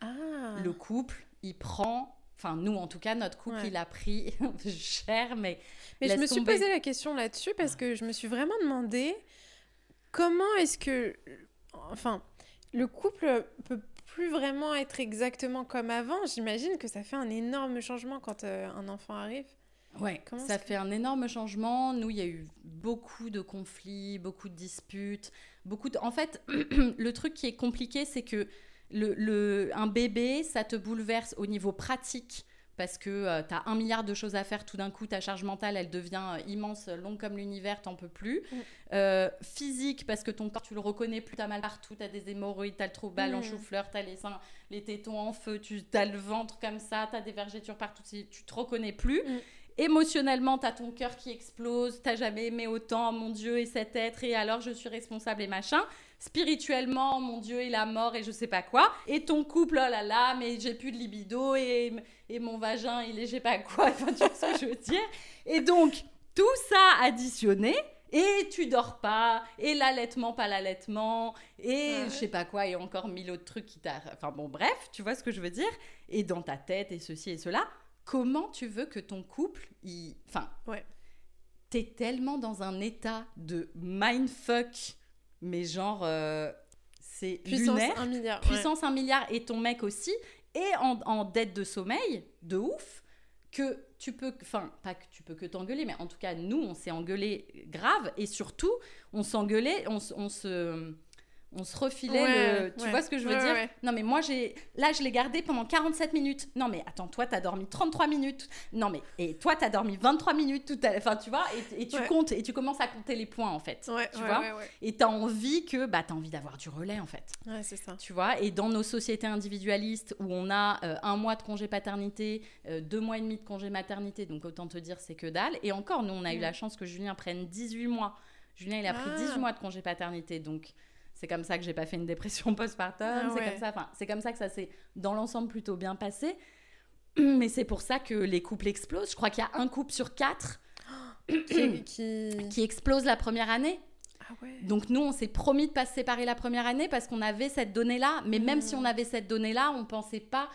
Ah. Le couple, il prend. Enfin, nous, en tout cas, notre couple, Ouais. il a pris <laughs> cher, mais. Mais je me suis posé la question là-dessus parce que je me suis vraiment demandé comment est-ce que, enfin, le couple peut plus vraiment être exactement comme avant? J'imagine que ça fait un énorme changement quand euh, un enfant arrive. Ouais, Comment ça fait un énorme changement. Nous, il y a eu beaucoup de conflits, beaucoup de disputes, beaucoup de... En fait, <clears throat> le truc qui est compliqué, c'est que le, le- un bébé, ça te bouleverse au niveau pratique parce que tu as un milliard de choses à faire tout d'un coup, ta charge mentale, elle devient euh, immense, longue comme l'univers, t'en peux plus. Mm. Euh, physique, parce que ton corps, tu le reconnais plus, t'as mal partout, t'as des hémorroïdes, t'as le trou en Mm. chou-fleur, t'as les seins, les tétons en feu, tu as le ventre comme ça, t'as des vergetures partout, tu te reconnais plus. Mm. Émotionnellement, t'as ton cœur qui explose, t'as jamais aimé autant, mon Dieu, et cet être, et alors je suis responsable et machin. Spirituellement, mon Dieu, et la mort, et je sais pas quoi. Et ton couple, oh là là, mais j'ai plus de libido, et, et mon vagin, il est je sais pas quoi. <laughs> Enfin, tu vois ce que je veux dire. Et donc, tout ça additionné, et tu dors pas, et l'allaitement, pas l'allaitement, et Ouais. je sais pas quoi, et encore mille autres trucs qui t'a. Enfin bon, bref, tu vois ce que je veux dire. Et dans ta tête, et ceci et cela, comment tu veux que ton couple, il. Enfin. Ouais. T'es tellement dans un état de mindfuck, mais genre. euh, c'est Puissance lunaire. 1 milliard. ouais. Puissance 1 milliard et ton mec aussi, et en, en dette de sommeil, de ouf, que tu peux, enfin, pas que tu peux que t'engueuler, mais en tout cas, nous, on s'est engueulé grave, et surtout, on s'engueulait, on se. On se refilait Ouais, le. Tu ouais. vois ce que je veux Ouais, dire. Non, mais moi, j'ai. Là, je l'ai gardé pendant 47 minutes. Non, mais attends, toi, t'as dormi 33 minutes. Non, mais. Et toi, t'as dormi 23 minutes tout à Enfin, tu vois, et, et tu comptes, et tu commences à compter les points, en fait. Ouais, tu ouais, vois. Et t'as envie que. Bah, t'as envie d'avoir du relais, en fait. Ouais, c'est ça. Tu vois, et dans nos sociétés individualistes où on a euh, un mois de congé paternité, euh, deux mois et demi de congé maternité, donc autant te dire c'est que dalle. Et encore, nous, on a eu Mm. la chance que Julien prenne 18 mois. Julien, il a pris Ah. 18 mois de congé paternité, donc c'est comme ça que j'ai pas fait une dépression <laughs> postpartum. Ah c'est comme ça, enfin, c'est comme ça que ça s'est dans l'ensemble plutôt bien passé. <clears throat> Mais c'est pour ça que les couples explosent. Je crois qu'il y a un couple sur quatre <gasps> qui, qui- qui explose la première année. Ah ouais. Donc nous, on s'est promis de pas se séparer la première année parce qu'on avait cette donnée-là. Mais même si on avait cette donnée-là, on pensait pas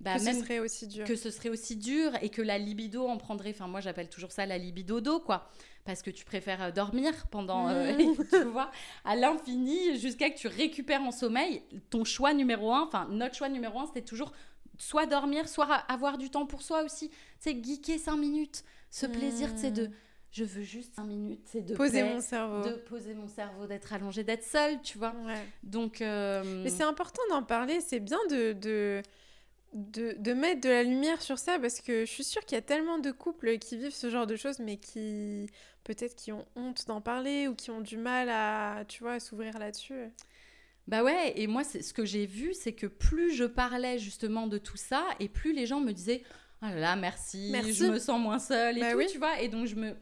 bah, que même ce serait aussi dur. que ce serait aussi dur et que la libido en prendrait. Enfin, moi, j'appelle toujours ça la libido d'eau, quoi. Parce que tu préfères euh, dormir pendant, euh, Mm. <laughs> tu vois, à l'infini jusqu'à que tu récupères en sommeil. Ton choix numéro un, enfin, notre choix numéro un, c'était toujours soit dormir, soit avoir du temps pour soi aussi. C'est geeker cinq minutes. Ce plaisir, c'est de, je veux juste cinq minutes, c'est de Poser paix, mon cerveau. de poser mon cerveau, d'être allongé, d'être seul, tu vois. Ouais. Donc, euh, Mais c'est important d'en parler, c'est bien de, de, de, de mettre de la lumière sur ça parce que je suis sûre qu'il y a tellement de couples qui vivent ce genre de choses mais qui peut-être qui ont honte d'en parler ou qui ont du mal à, tu vois, à s'ouvrir là-dessus. Bah ouais, et moi, ce que j'ai vu, c'est que plus je parlais justement de tout ça, et plus les gens me disaient Oh là là, merci, Merci. je me sens moins seule et Bah tout, oui. tu vois. Et donc, je me.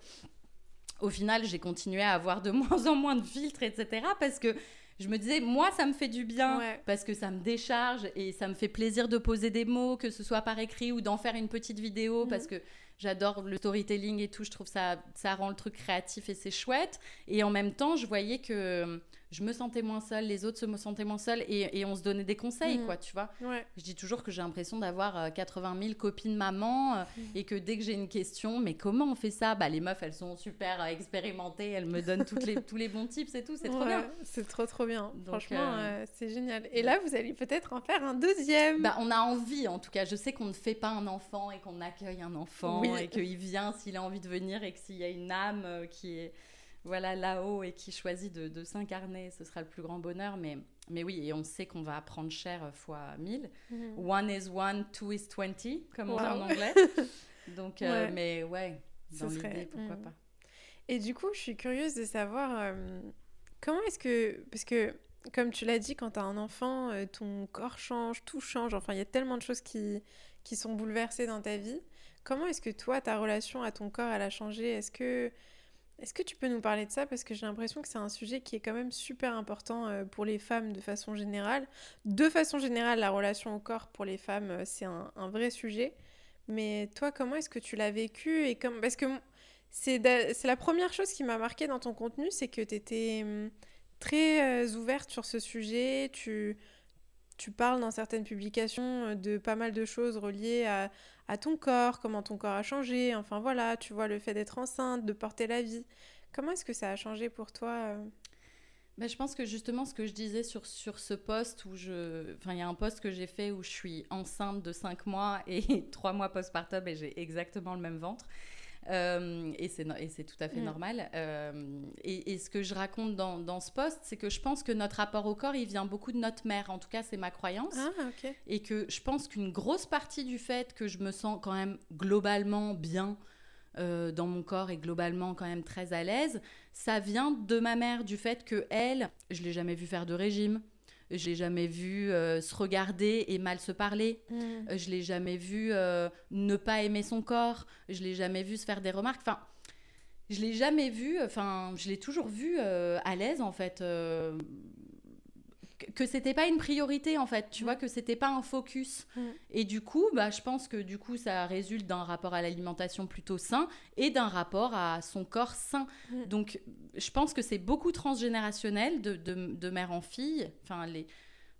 Au final, j'ai continué à avoir de <laughs> moins en moins de filtres, etc. Parce que je me disais, moi, ça me fait du bien, Ouais. parce que ça me décharge et ça me fait plaisir de poser des mots, que ce soit par écrit ou d'en faire une petite vidéo, Mhm. parce que j'adore le storytelling et tout. Je trouve ça, ça rend le truc créatif et c'est chouette. Et en même temps, je voyais que je me sentais moins seule, les autres se sentaient moins seuls et, et on se donnait des conseils, Mhm. quoi, tu vois. Ouais. Je dis toujours que j'ai l'impression d'avoir euh, 80 000 copines maman euh, Mhm. et que dès que j'ai une question, mais comment on fait ça? Bah les meufs, elles sont super euh, expérimentées, elles me donnent toutes les, <laughs> tous les bons tips et tout, c'est trop Ouais, bien. C'est trop trop bien. Donc, Franchement, euh, euh, c'est génial. Et là, vous allez peut-être en faire un deuxième. Bah, on a envie, en tout cas. Je sais qu'on ne fait pas un enfant et qu'on accueille un enfant Oui. et qu'il vient s'il a envie de venir et que s'il y a une âme euh, qui est. voilà, là-haut et qui choisit de, s'incarner, ce sera le plus grand bonheur. Mais, mais oui, et on sait qu'on va apprendre cher fois 1000. Mhm. One is one, two is twenty, comme on dit en anglais. <laughs> Donc, euh, mais ouais, dans l'idée, pourquoi mhm. pas. Et du coup, je suis curieuse de savoir euh, comment est-ce que. Parce que, comme tu l'as dit, quand tu as un enfant, euh, ton corps change, tout change. Enfin, il y a tellement de choses qui, qui sont bouleversées dans ta vie. Comment est-ce que toi, ta relation à ton corps, elle a changé? Est-ce que est-ce que tu peux nous parler de ça? Parce que j'ai l'impression que c'est un sujet qui est quand même super important euh, pour les femmes de façon générale. De façon générale, la relation au corps pour les femmes, euh, c'est un, vrai sujet. Mais toi, comment est-ce que tu l'as vécu et. Parce que c'est la première chose qui m'a marqué dans ton contenu, c'est que tu étais très euh, ouverte sur ce sujet. Tu parles dans certaines publications de pas mal de choses reliées à, à ton corps, comment ton corps a changé, enfin voilà, tu vois, le fait d'être enceinte, de porter la vie. Comment est-ce que ça a changé pour toi euh ben, je pense que justement ce que je disais sur, sur ce poste où je... Enfin, il y a un poste que j'ai fait où je suis enceinte de 5 mois et <laughs> 3 mois postpartum et j'ai exactement le même ventre. Euh, et c'est tout à fait mm. normal. Euh, et, ce que je raconte dans, dans ce poste, c'est que je pense que notre rapport au corps, il vient beaucoup de notre mère. En tout cas, c'est ma croyance. Ah, et que je pense qu'une grosse partie du fait que je me sens quand même globalement bien euh, dans mon corps et globalement quand même très à l'aise, ça vient de ma mère, du fait que elle, je l'ai jamais vue faire de régime. Je l'ai jamais vu euh, se regarder et mal se parler. Mm. Euh, je l'ai jamais vu euh, ne pas aimer son corps. Je l'ai jamais vu se faire des remarques. Enfin, je l'ai jamais vu. Enfin, je l'ai toujours vu à l'aise en fait que c'était pas une priorité en fait, tu mm. vois, que c'était pas un focus. Mm. Et du coup, bah, je pense que du coup, ça résulte d'un rapport à l'alimentation plutôt sain et d'un rapport à son corps sain. Mm. Donc, je pense que c'est beaucoup transgénérationnel de, de, mère en fille. Enfin, les.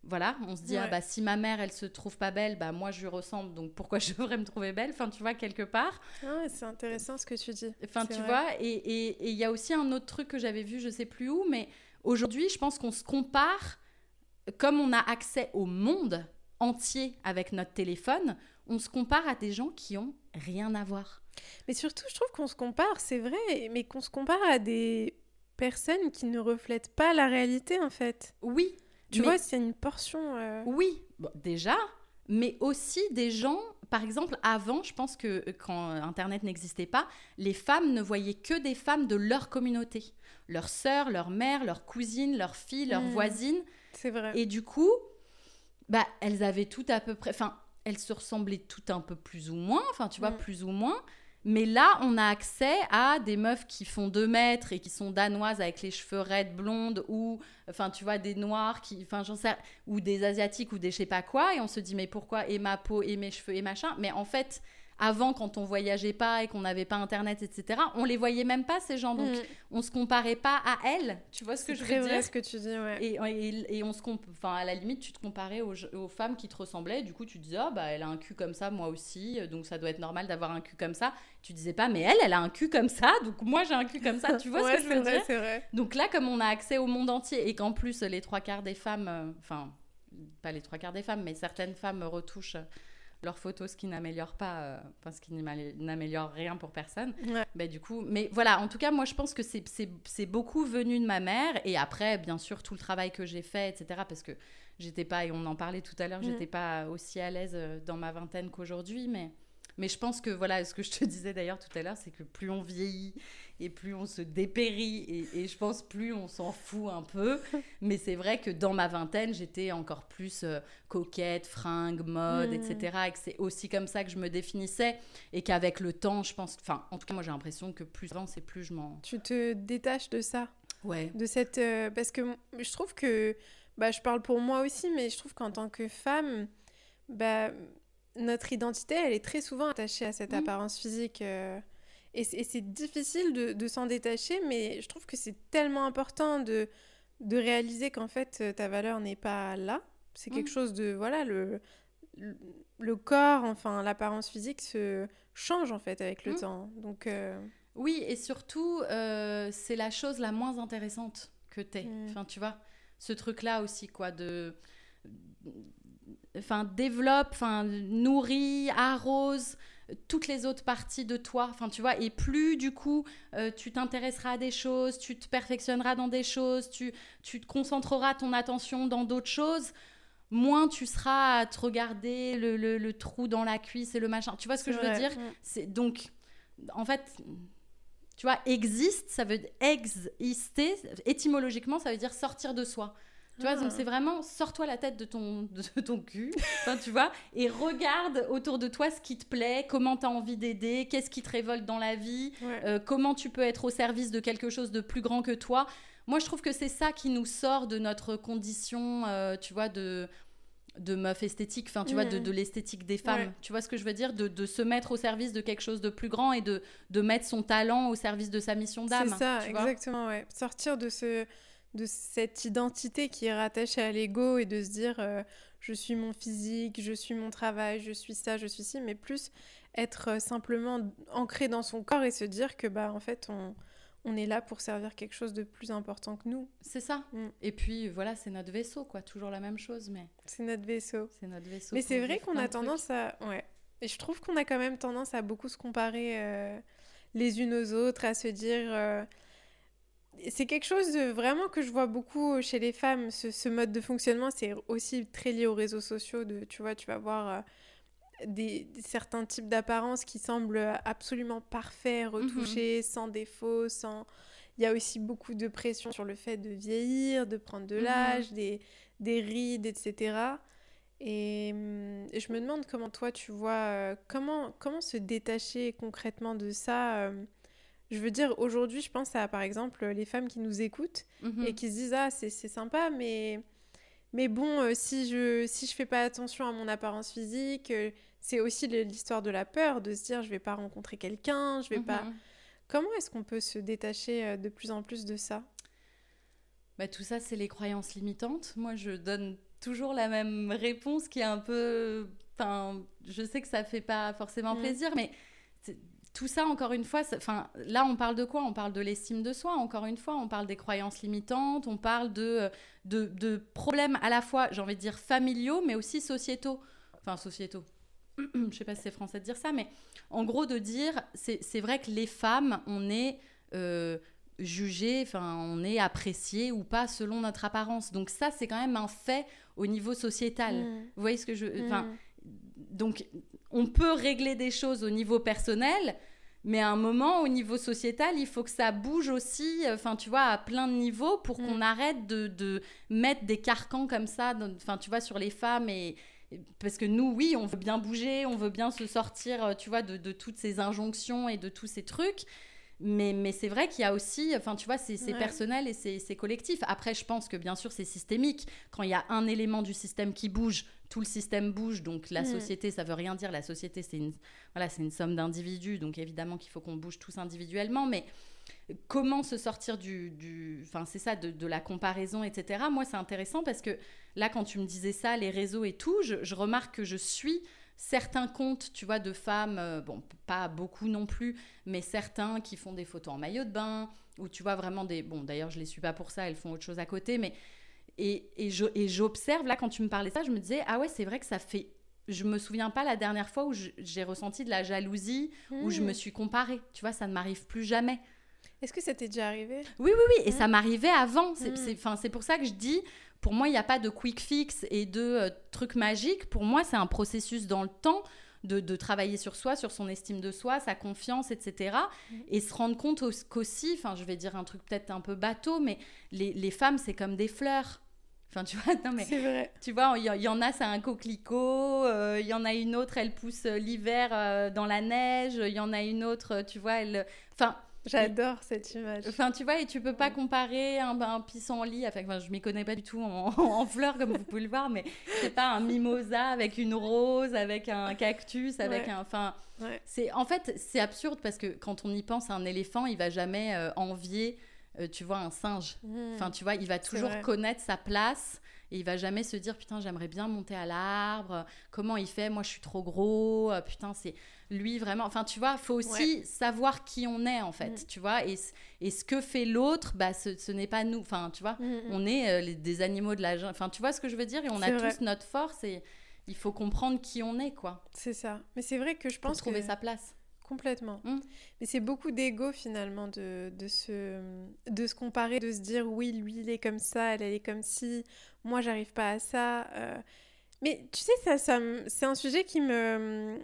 Voilà, on se dit, ah, bah, si ma mère, elle se trouve pas belle, bah, moi, je lui ressemble, donc pourquoi <laughs> je devrais me trouver belle? Enfin, tu vois, quelque part. Ah, c'est intéressant ce que tu dis. Enfin, tu vois, et il y a aussi un autre truc que j'avais vu, je sais plus où, mais aujourd'hui, je pense qu'on se compare comme on a accès au monde entier avec notre téléphone, on se compare à des gens qui ont rien à voir. Mais surtout, je trouve qu'on se compare, c'est vrai, mais qu'on se compare à des personnes qui ne reflètent pas la réalité en fait. Oui. Tu vois, c'est une portion. Euh, oui, déjà, mais aussi des gens, par exemple, avant, je pense que quand Internet n'existait pas, les femmes ne voyaient que des femmes de leur communauté. Leurs sœurs, leurs mères, leurs cousines, leurs filles, leurs hmm. voisines. C'est vrai. Et du coup, bah, elles avaient tout à peu près. Enfin, elles se ressemblaient tout un peu plus ou moins. Enfin, tu vois, mm. plus ou moins. Mais là, on a accès à des meufs qui font 2 mètres et qui sont danoises avec les cheveux raides blondes ou, enfin, tu vois, des noirs qui, enfin, j'en sais, ou des asiatiques ou des je sais pas quoi. Et on se dit, mais pourquoi et ma peau et mes cheveux et machin? Mais en fait, avant, quand on voyageait pas et qu'on n'avait pas Internet, etc., on les voyait même pas, ces gens. Donc, mm. on se comparait pas à elles. Tu vois ce que je veux dire ce que tu dis, ouais. Et, et, on se enfin, à la limite, tu te comparais aux, aux, femmes qui te ressemblaient. Du coup, tu disais, oh, bah, elle a un cul comme ça, moi aussi. Donc, ça doit être normal d'avoir un cul comme ça. Tu disais pas, mais elle, elle a un cul comme ça. Donc, moi, j'ai un cul comme ça. Tu vois ce que je veux vrai, dire vrai. Donc, là, comme on a accès au monde entier et qu'en plus, les trois quarts des femmes, euh, enfin, pas les trois quarts des femmes, mais certaines femmes retouchent leurs photos, ce qui n'améliore pas, euh, enfin, ce qui n'améliore rien pour personne. Bah, du coup, mais voilà, en tout cas, moi, je pense que c'est beaucoup venu de ma mère. Et après, bien sûr, tout le travail que j'ai fait, etc. Parce que j'étais pas, et on en parlait tout à l'heure, j'étais pas aussi à l'aise euh, dans ma vingtaine qu'aujourd'hui, mais. Mais je pense que, voilà, ce que je te <laughs> disais d'ailleurs tout à l'heure, c'est que plus on vieillit et plus on se dépérit et, je pense plus on s'en fout un peu. <laughs> Mais c'est vrai que dans ma vingtaine, j'étais encore plus euh, coquette, fringue, mode, etc. Hmm. Et que c'est aussi comme ça que je me définissais et qu'avec le temps, je pense, enfin, en tout cas, moi j'ai l'impression que plus j'avance et plus je m'en. Tu te détaches de ça? Ouais. De cette. Euh, parce que je trouve que. Bah, je parle pour moi aussi, mais je trouve qu'en tant que femme, bah, notre identité, elle est très souvent attachée à cette mmh. apparence physique. Euh, et c'est difficile de, de s'en détacher, mais je trouve que c'est tellement important de, de réaliser qu'en fait, ta valeur n'est pas là. C'est quelque mmh. chose de... Voilà, le, le corps, enfin, l'apparence physique se change en fait avec le mmh. temps. Donc... Euh, oui, et surtout, euh, c'est la chose la moins intéressante que t'es. Enfin, tu vois, ce truc-là aussi, quoi, de enfin développe, enfin nourrit, arrose, toutes les autres parties de toi. Enfin, tu vois, et plus du coup, euh, tu t'intéresseras à des choses, tu te perfectionneras dans des choses, tu, tu te concentreras ton attention dans d'autres choses, moins tu seras à te regarder le, le, trou dans la cuisse et le machin. Tu vois ce que je veux dire. C'est donc, en fait, tu vois, existe, ça veut exister, étymologiquement, ça veut dire sortir de soi. Tu vois, donc ah. c'est vraiment sors-toi la tête de ton, de <laughs> ton cul, tu vois, et regarde autour de toi ce qui te plaît, comment tu as envie d'aider, qu'est-ce qui te révolte dans la vie, euh, comment tu peux être au service de quelque chose de plus grand que toi. Moi, je trouve que c'est ça qui nous sort de notre condition, euh, tu vois, de, de meuf esthétique, enfin, tu vois, de, de l'esthétique des femmes. Tu vois ce que je veux dire? De, de, se mettre au service de quelque chose de plus grand et de, de mettre son talent au service de sa mission d'âme. C'est ça, exactement, ouais. Sortir de ce de cette identité qui est rattachée à l'ego et de se dire euh, je suis mon physique, je suis mon travail, je suis ça, je suis ci, mais plus être euh, simplement ancré dans son corps et se dire que bah en fait on, on est là pour servir quelque chose de plus important que nous. C'est ça. Mm. Et puis voilà, c'est notre vaisseau quoi, toujours la même chose mais c'est notre vaisseau. C'est notre vaisseau. Mais c'est vrai qu'on a tendance à ouais. Et je trouve qu'on a quand même tendance à beaucoup se comparer euh, les unes aux autres, à se dire c'est quelque chose de vraiment que je vois beaucoup chez les femmes. Ce, mode de fonctionnement, c'est aussi très lié aux réseaux sociaux. De, tu vois, tu vas voir euh, des, certains types d'apparence qui semblent absolument parfaits, retouchés, mhm. sans défaut, sans... Il y a aussi beaucoup de pression sur le fait de vieillir, de prendre de mhm. l'âge, des, des, rides, etc. Et, hum, je me demande comment toi tu vois, euh, comment, comment se détacher concrètement de ça euh, je veux dire, aujourd'hui, je pense à, par exemple, les femmes qui nous écoutent mhm. et qui se disent, ah, c'est sympa, mais, mais bon, euh, si je si je fais pas attention à mon apparence physique, euh, c'est aussi l'histoire de la peur, de se dire, je vais pas rencontrer quelqu'un, je vais pas... Mhm. Comment est-ce qu'on peut se détacher euh, de plus en plus de ça? Bah, Tout ça, c'est les croyances limitantes. Moi, je donne toujours la même réponse qui est un peu... Enfin, je sais que ça fait pas forcément mm. plaisir, mais tout ça, encore une fois, enfin, là, on parle de quoi? On parle de l'estime de soi, encore une fois, on parle des croyances limitantes, on parle de, de, de problèmes à la fois, j'ai envie de dire, familiaux, mais aussi sociétaux. Enfin, sociétaux. <clears throat> Je sais pas si c'est français de dire ça, mais en gros, de dire, c'est vrai que les femmes, on est euh, jugées, enfin, on est apprécié ou pas selon notre apparence. Donc ça, c'est quand même un fait au niveau sociétal. Mmh. Vous voyez ce que je... Enfin, mmh. donc, on peut régler des choses au niveau personnel, mais à un moment, au niveau sociétal, il faut que ça bouge aussi, enfin, tu vois, à plein de niveaux pour qu'on mm. arrête de, mettre des carcans comme ça, enfin, tu vois, sur les femmes et, parce que nous, oui, on veut bien bouger, on veut bien se sortir, tu vois, de, toutes ces injonctions et de tous ces trucs. Mais, mais c'est vrai qu'il y a aussi, enfin, tu vois, c'est personnel et c'est collectif. Après, je pense que bien sûr, c'est systémique. Quand il y a un élément du système qui bouge, tout le système bouge. Donc, la société, ça veut rien dire. La société, c'est une, voilà, une somme d'individus. Donc, évidemment qu'il faut qu'on bouge tous individuellement. Mais comment se sortir du. Enfin, c'est ça, de, la comparaison, etc. Moi, c'est intéressant parce que là, quand tu me disais ça, les réseaux et tout, je, je remarque que je suis certains comptes, tu vois, de femmes, euh, bon, pas beaucoup non plus, mais certains qui font des photos en maillot de bain, ou tu vois vraiment des... Bon, d'ailleurs, je les suis pas pour ça, elles font autre chose à côté, mais... Et, et j'observe, là, quand tu me parlais ça, je me disais, ah ouais, c'est vrai que ça fait... Je me souviens pas la dernière fois où j'ai ressenti de la jalousie, où je me hmm. suis comparée. Tu vois, ça ne m'arrive plus jamais. Est-ce que ça t'est déjà arrivé? Oui, oui, oui. Et ça m'arrivait avant. C'est hmm. pour ça que je dis, pour moi, il n'y a pas de quick fix et de euh, trucs magiques. Pour moi, c'est un processus dans le temps de, travailler sur soi, sur son estime de soi, sa confiance, etc. Mhm. Et se rendre compte qu'aussi, enfin, je vais dire un truc peut-être un peu bateau, mais les, femmes, c'est comme des fleurs. Enfin, tu vois, <laughs> non, mais. C'est vrai. Tu vois, il y, en a, c'est un coquelicot. Euh, il y en a une autre, elle pousse euh, l'hiver dans la neige. Il y en a une autre, tu vois, elle. Enfin, J'adore cette image. Enfin, tu vois, et tu peux pas comparer un, un pissenlit, enfin, enfin, je m'y connais pas du tout <laughs> en, fleurs, comme vous pouvez le voir, mais c'est pas un mimosa avec une rose, avec un cactus, avec un. Enfin, c'est en fait, c'est absurde parce que quand on y pense, un éléphant, il va jamais euh, envier, euh, tu vois, un singe. Hmm. Enfin, tu vois, il va toujours connaître sa place. Et il va jamais se dire putain j'aimerais bien monter à l'arbre comment il fait? Moi je suis trop gros euh, putain c'est lui vraiment. Enfin, tu vois, faut aussi savoir qui on est en fait, mm. tu vois. Et, et ce que fait l'autre, bah, ce, n'est pas nous. Enfin, tu vois, mm, mm. on est euh, des animaux de la. Enfin, tu vois ce que je veux dire? Et on a tous notre force et. Il faut comprendre qui on est, quoi. C'est ça. Mais c'est vrai que je pense pour trouver que... sa place. Complètement. Mais c'est beaucoup d'ego finalement de, de, se, de se comparer, de se dire oui, lui il est comme ça, elle, elle est comme si, moi j'arrive pas à ça. euh. Mais tu sais, ça, c'est un sujet qui me,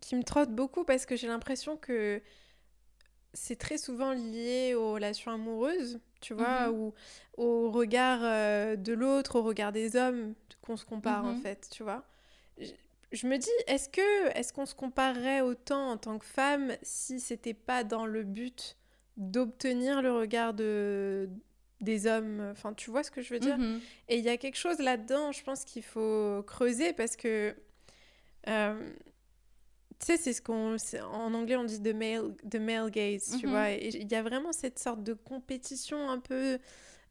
qui me trotte beaucoup parce que j'ai l'impression que c'est très souvent lié aux relations amoureuses, tu vois, Mhm. ou au regard euh, de l'autre, au regard des hommes qu'on se compare en Mhm. fait, tu vois. Je, je me dis, est-ce que est-ce qu'on se comparerait autant en tant que femme si c'était pas dans le but d'obtenir le regard de des hommes, enfin tu vois ce que je veux dire? Mhm. et il y a quelque chose là-dedans, je pense qu'il faut creuser parce que, euh, tu sais, c'est ce qu'on, en anglais on dit the male, the male gaze, tu Mhm. vois. Il y a vraiment cette sorte de compétition un peu,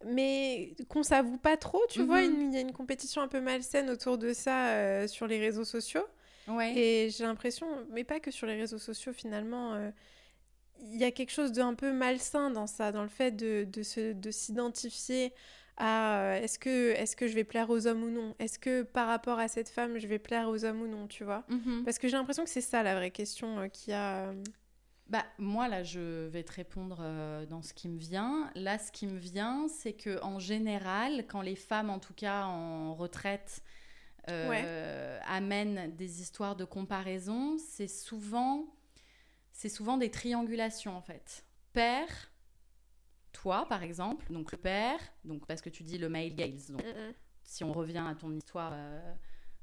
mais qu'on s'avoue pas trop, tu vois. Mhm. Il y a une compétition un peu malsaine autour de ça euh, sur les réseaux sociaux. Ouais. Et j'ai l'impression, mais pas que sur les réseaux sociaux finalement, euh, il y a quelque chose d'un peu malsain dans ça, dans le fait de, de, de s'identifier à euh, est-ce que, est-ce que je vais plaire aux hommes ou non? Est-ce que par rapport à cette femme, je vais plaire aux hommes ou non, tu vois? Mhm. Parce que j'ai l'impression que c'est ça la vraie question euh, qu'il y a. euh, Bah, moi, là, je vais te répondre euh, dans ce qui me vient. Là, ce qui me vient, c'est que en général, quand les femmes, en tout cas en retraite, amènent des histoires de comparaison, c'est souvent, c'est souvent des triangulations, en fait. Père, toi, par exemple, donc le père, donc parce que tu dis le male gaze, donc si on revient à ton histoire euh,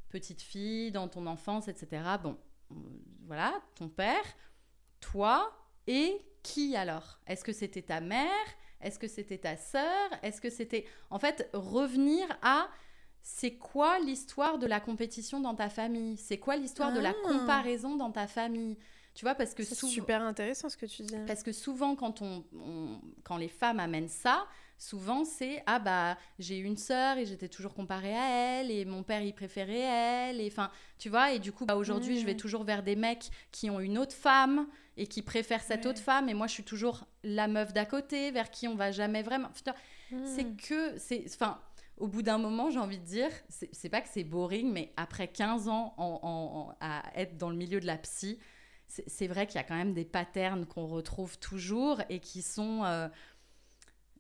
petite fille, dans ton enfance, etc. Bon, euh, voilà, ton père, toi et qui alors? Est-ce que c'était ta mère? Est-ce que c'était ta sœur? Est-ce que c'était... En fait, revenir à... C'est quoi l'histoire de la compétition dans ta famille? C'est quoi l'histoire de la Ah. comparaison dans ta famille? Tu vois, parce que C'est super intéressant ce que tu dis. Parce que souvent, quand, on, on- quand les femmes amènent ça, souvent c'est Ah bah, j'ai une sœur et j'étais toujours comparée à elle, et mon père il préférait elle, et enfin, tu vois, et du coup, bah, aujourd'hui, je vais toujours vers des mecs qui ont une autre femme et qui préfèrent cette Ouais. autre femme, et moi je suis toujours la meuf d'à côté, vers qui on va jamais vraiment. Putain, Hmm. c'est que. c'est Enfin. Au bout d'un moment, j'ai envie de dire, c'est c'est pas que c'est boring, mais après 15 ans en- en- en- à être dans le milieu de la psy, c'est vrai qu'il y a quand même des patterns qu'on retrouve toujours et qui sont, euh,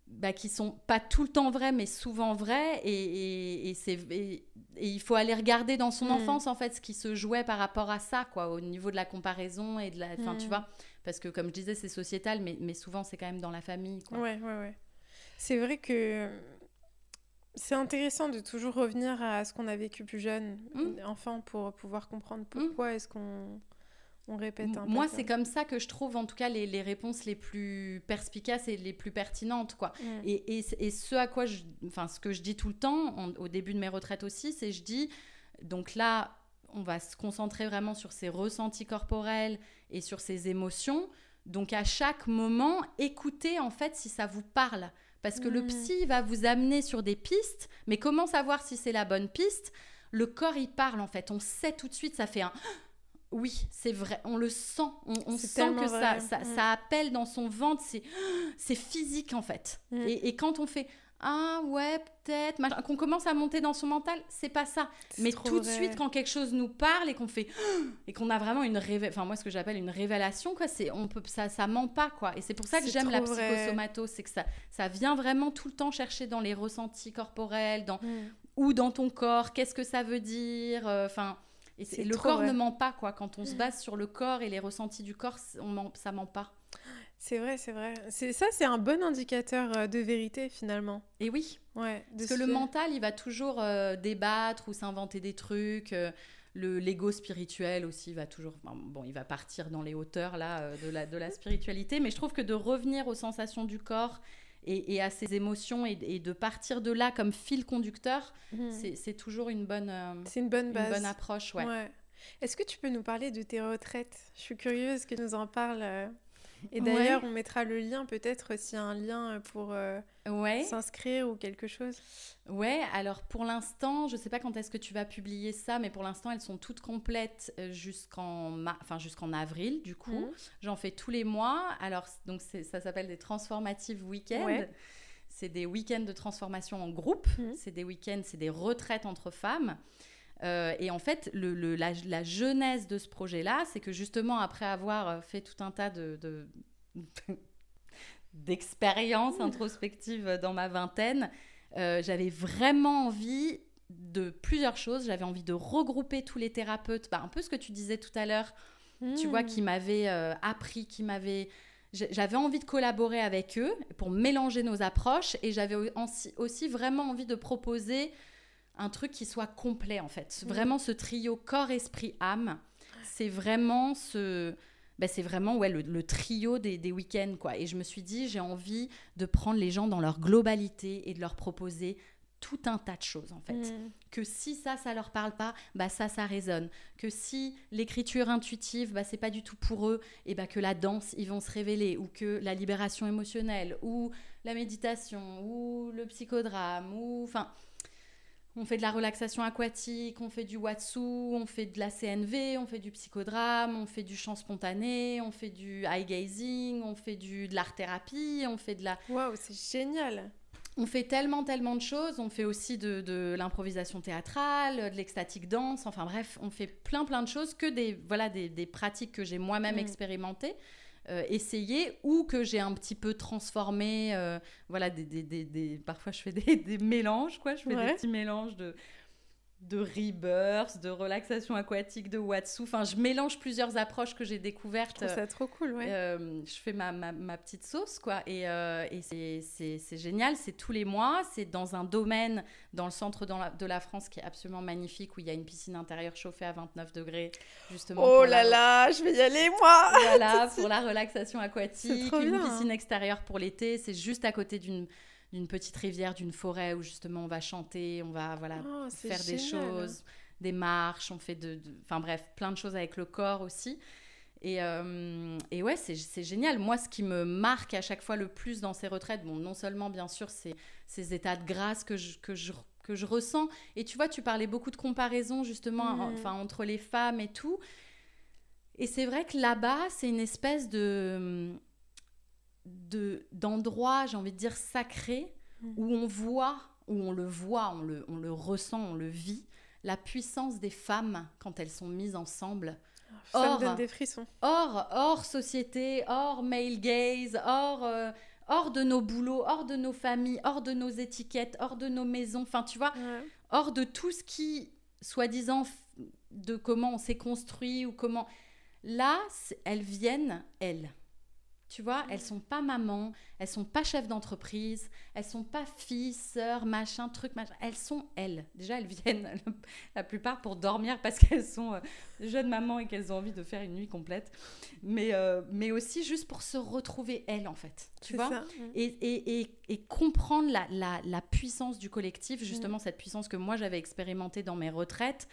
bah, qui sont pas tout le temps vrais, mais souvent vrais. Et, et, et et, il faut aller regarder dans son Mm. enfance, en fait, ce qui se jouait par rapport à ça, quoi, au niveau de la comparaison et de la. Enfin, tu Mm. vois, parce que comme je disais, c'est sociétal, mais, mais souvent, c'est quand même dans la famille, quoi. Ouais, ouais, ouais. C'est vrai que c'est intéressant de toujours revenir à ce qu'on a vécu plus jeune, Mm. enfant, pour pouvoir comprendre pourquoi est-ce qu'on on répète un Moi, pattern. c'est comme ça que je trouve, en tout cas, les, les réponses les plus perspicaces et les plus pertinentes, quoi. Mm. Et, et, et ce à quoi je, enfin, ce que je dis tout le temps, en- au début de mes retraites aussi, c'est je dis, donc là, on va se concentrer vraiment sur ses ressentis corporels et sur ses émotions. Donc à chaque moment, écoutez en fait si ça vous parle. Parce que le Mhm. psy va vous amener sur des pistes, mais comment savoir si c'est la bonne piste? Le corps, il parle en fait. On sait tout de suite, ça fait un... Oui, c'est vrai, on le sent. On, sent que ça, ça, ça appelle dans son ventre. C'est <gasps> c'est physique en fait. Et, et quand on fait ah ouais peut-être qu'on commence à monter dans son mental, c'est pas ça. Mais tout de suite quand quelque chose nous parle et qu'on fait <gasps> et qu'on a vraiment une révélation, enfin moi ce que j'appelle une révélation quoi, c'est on peut ça ça ment pas quoi. Et c'est pour ça que j'aime la psychosomato, c'est que ça ça vient vraiment tout le temps chercher dans les ressentis corporels, dans ou dans ton corps, qu'est-ce que ça veut dire, euh, et le corps vrai. ne ment pas quoi. Quand on se base sur le corps et les ressentis du corps, on ment, ça ment pas. C'est vrai, c'est vrai. C'est ça, c'est un bon indicateur euh, de vérité finalement. Et oui. Ouais. Parce que le mental, il va toujours euh, débattre ou s'inventer des trucs. euh, le l'ego spirituel aussi va toujours. bon, il va partir dans les hauteurs là euh, de la de la spiritualité, mais je trouve que de revenir aux sensations du corps et, et à ses émotions et, et de partir de là comme fil conducteur, Mm. c'est toujours une bonne euh, C'est une bonne une base. bonne approche, ouais. Ouais. Est-ce que tu peux nous parler de tes retraites? Je suis curieuse que nous en parles. Et Ouais. d'ailleurs, on mettra le lien peut-être s'il y a un lien pour euh, Ouais. s'inscrire ou quelque chose. Ouais, alors pour l'instant, je sais pas quand est-ce que tu vas publier ça, mais pour l'instant, elles sont toutes complètes euh, jusqu'en ma- enfin, jusqu'en avril, du coup. Mhm. J'en fais tous les mois. Alors, donc ça s'appelle des transformative week-ends. Ouais. C'est des week-ends de transformation en groupe. Mhm. C'est des week-ends, c'est des retraites entre femmes. Et en fait, le, la, la, genèse de ce projet-là, c'est que justement, après avoir fait tout un tas de, de <laughs> d'expériences introspectives dans ma vingtaine, j'avais vraiment envie de plusieurs choses. J'avais envie de regrouper tous les thérapeutes, bah, un peu ce que tu disais tout à l'heure, tu vois, qui hmm. m'avaient euh, appris, qui m'avaient... J'avais envie de collaborer avec eux pour mélanger nos approches et j'avais aussi vraiment envie de proposer un truc qui soit complet en fait. Hmm. Vraiment ce trio corps, esprit, âme, c'est vraiment ce... Ben, c'est vraiment ouais, le, trio des, des week-ends. quoi. Et je me suis dit, j'ai envie de prendre les gens dans leur globalité et de leur proposer tout un tas de choses en fait. Mm. Que si ça, ça leur parle pas, bah ça, ça résonne. Que si l'écriture intuitive, bah c'est pas du tout pour eux, et bah que la danse, ils vont se révéler, ou que la libération émotionnelle, ou la méditation, ou le psychodrame, ou enfin. On fait de la relaxation aquatique, on fait du watsu, on fait de la CNV, on fait du psychodrame, on fait du chant spontané, on fait du eye gazing, on fait du, de l'art thérapie, on fait de la... Waouh, c'est génial on fait tellement, tellement de choses. On fait aussi de, l'improvisation théâtrale, de l'extatique danse. Enfin bref, on fait plein, plein de choses que des, voilà, des, pratiques que j'ai moi-même mm. expérimentées, euh, essayées ou que j'ai un petit peu transformées. Euh, voilà, des, parfois je fais <laughs> des, mélanges, quoi. Je fais des petits mélanges de de rebirth, de relaxation aquatique, de watsu. Enfin, je mélange plusieurs approches que j'ai découvertes. Je ça trop cool, ouais. Euh, je fais ma, ma, petite sauce, quoi. Et, euh, et c'est génial, c'est tous les mois. C'est dans un domaine, dans le centre de la France, qui est absolument magnifique, où il y a une piscine intérieure chauffée à 29 degrés, justement. Oh là là, je vais y aller, moi <laughs> Voilà, pour la relaxation aquatique. Une piscine extérieure pour l'été. C'est juste à côté d'une d'une petite rivière, d'une forêt où justement on va chanter, on va voilà oh, faire des choses, des marches, on fait de, enfin bref, plein de choses avec le corps aussi. Et, euh, et ouais, c'est génial. Moi, ce qui me marque à chaque fois le plus dans ces retraites, bon, non seulement bien sûr, c'est ces états de grâce que je, que je que je ressens. Et tu vois, tu parlais beaucoup de comparaison justement, mmh. enfin entre les femmes et tout. Et c'est vrai que là-bas, c'est une espèce de d'endroits, j'ai envie de dire, sacrés, mm. où on voit, où on le voit, on le, on le ressent, on le vit, la puissance des femmes quand elles sont mises ensemble. Ça hors, me donne des frissons. Hors, hors société, hors male gaze, hors, euh, hors de nos boulots, hors de nos familles, hors de nos étiquettes, hors de nos maisons, enfin tu vois, hors de tout ce qui, soi-disant, de comment on s'est construit ou comment... Là, elles viennent, elles. Tu vois, elles sont pas mamans, elles sont pas chefs d'entreprise, elles sont pas filles, sœurs, machin, truc, machin. Elles sont elles. Déjà, elles viennent <laughs> la plupart pour dormir parce qu'elles sont euh, jeunes mamans et qu'elles ont envie de faire une nuit complète. Mais, euh, mais aussi juste pour se retrouver elles, en fait. Tu vois ça. Et, et, et, et, comprendre la, la, la, puissance du collectif, justement, cette puissance que moi j'avais expérimentée dans mes retraites.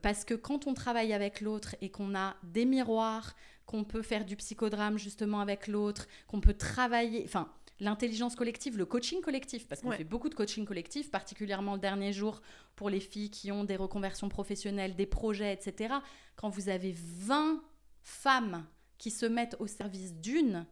Parce que quand on travaille avec l'autre et qu'on a des miroirs, qu'on peut faire du psychodrame justement avec l'autre, qu'on peut travailler, enfin l'intelligence collective, le coaching collectif, parce qu'on fait beaucoup de coaching collectif, particulièrement le dernier jour pour les filles qui ont des reconversions professionnelles, des projets, etc. Quand vous avez 20 femmes qui se mettent au service d'une,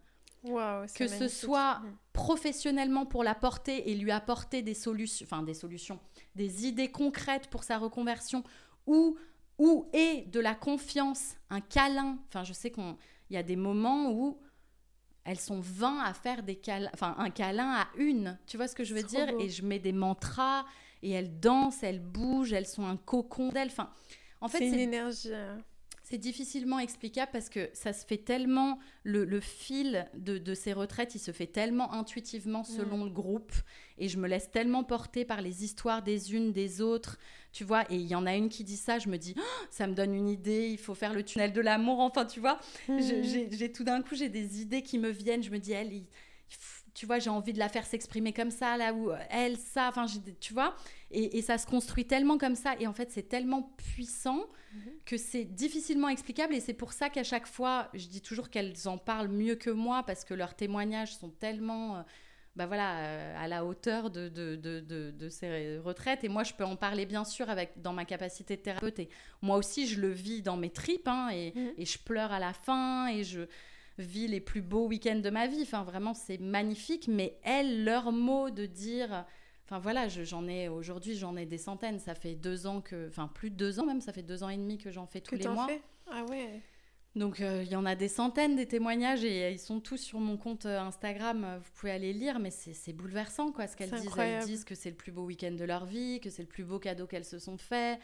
que ce soit mm. professionnellement pour la porter et lui apporter des solutions, enfin des solutions, des idées concrètes pour sa reconversion, ou ou et de la confiance, un câlin? Enfin, je sais qu'il y a des moments où elles sont 20 à faire des câlins, enfin un câlin à une. Tu vois ce que je veux dire? Et je mets des mantras et elles dansent, elles bougent, elles sont un cocon d'elles. Enfin, en fait, c'est une énergie. Euh, c'est difficilement explicable parce que ça se fait tellement, le, fil de, ces retraites, il se fait tellement intuitivement selon mm. le groupe. Et je me laisse tellement porter par les histoires des unes, des autres. Tu vois, et il y en a une qui dit ça, je me dis, oh, ça me donne une idée, il faut faire le tunnel de l'amour. Enfin, tu vois, mm. j'ai tout d'un coup, j'ai des idées qui me viennent. Je me dis, elle, tu vois, j'ai envie de la faire s'exprimer comme ça, là où elle, ça, enfin, tu vois, et, ça se construit tellement comme ça, et en fait, c'est tellement puissant mhm. que c'est difficilement explicable, et c'est pour ça qu'à chaque fois, je dis toujours qu'elles en parlent mieux que moi, parce que leurs témoignages sont tellement, euh, bah voilà, euh, à la hauteur de, de, de, de, ces retraites, et moi, je peux en parler, bien sûr, avec, dans ma capacité de thérapeute, et moi aussi, je le vis dans mes tripes, hein, et, mhm. et je pleure à la fin, et je vis les plus beaux week-ends de ma vie. Enfin, vraiment, c'est magnifique. Mais elles, leur mot de dire. Enfin voilà, j'en ai aujourd'hui, j'en ai des centaines. Ça fait deux ans que, enfin plus de deux ans même, ça fait deux ans et demi que j'en fais tous les mois. Fais? Ah ouais. Donc euh, il y en a des centaines des témoignages et euh, ils sont tous sur mon compte euh, Instagram. Vous pouvez aller lire, mais c'est bouleversant quoi ce qu'elles disent. Elles disent que c'est le plus beau week-end de leur vie, que c'est le plus beau cadeau qu'elles se sont fait.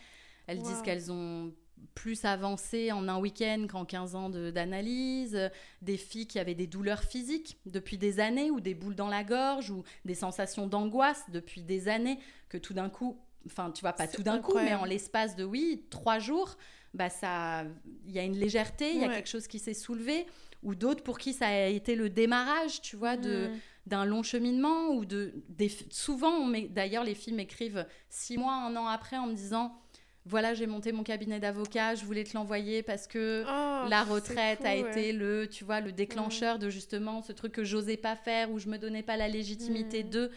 Elles disent qu'elles ont plus avancé en un week-end qu'en 15 ans d'analyse, des filles qui avaient des douleurs physiques depuis des années, ou des boules dans la gorge, ou des sensations d'angoisse depuis des années, que tout d'un coup, enfin tu vois, pas tout d'un coup, mais en l'espace de, oui, trois jours, bah ça, il y a une légèreté, il y a quelque chose qui s'est soulevé, ou d'autres pour qui ça a été le démarrage, tu vois, de... Mm. d'un long cheminement ou de des, souvent d'ailleurs les filles m'écrivent six mois un an après en me disant voilà, j'ai monté mon cabinet d'avocat, je voulais te l'envoyer parce que oh, la retraite a été le, tu vois, le déclencheur de justement ce truc que j'osais pas faire ou je me donnais pas la légitimité mm. de.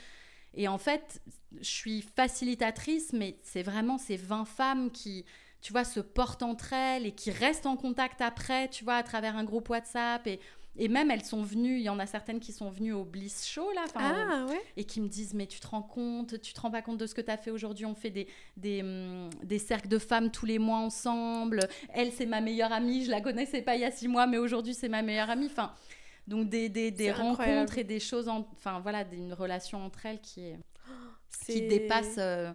Et en fait, je suis facilitatrice, mais c'est vraiment ces 20 femmes qui, tu vois, se portent entre elles et qui restent en contact après, tu vois, à travers un groupe WhatsApp et et même, elles sont venues, il y en a certaines qui sont venues au Bliss Show, là, ah, et qui me disent, mais tu te rends compte, tu te rends pas compte de ce que tu as fait aujourd'hui, on fait des, des, hum, des, cercles de femmes tous les mois ensemble, elle, c'est ma meilleure amie, je la connaissais pas il y a six mois, mais aujourd'hui, c'est ma meilleure amie, enfin... Donc des, des, des rencontres et des choses, enfin voilà, une relation entre elles qui est, qui dépasse euh,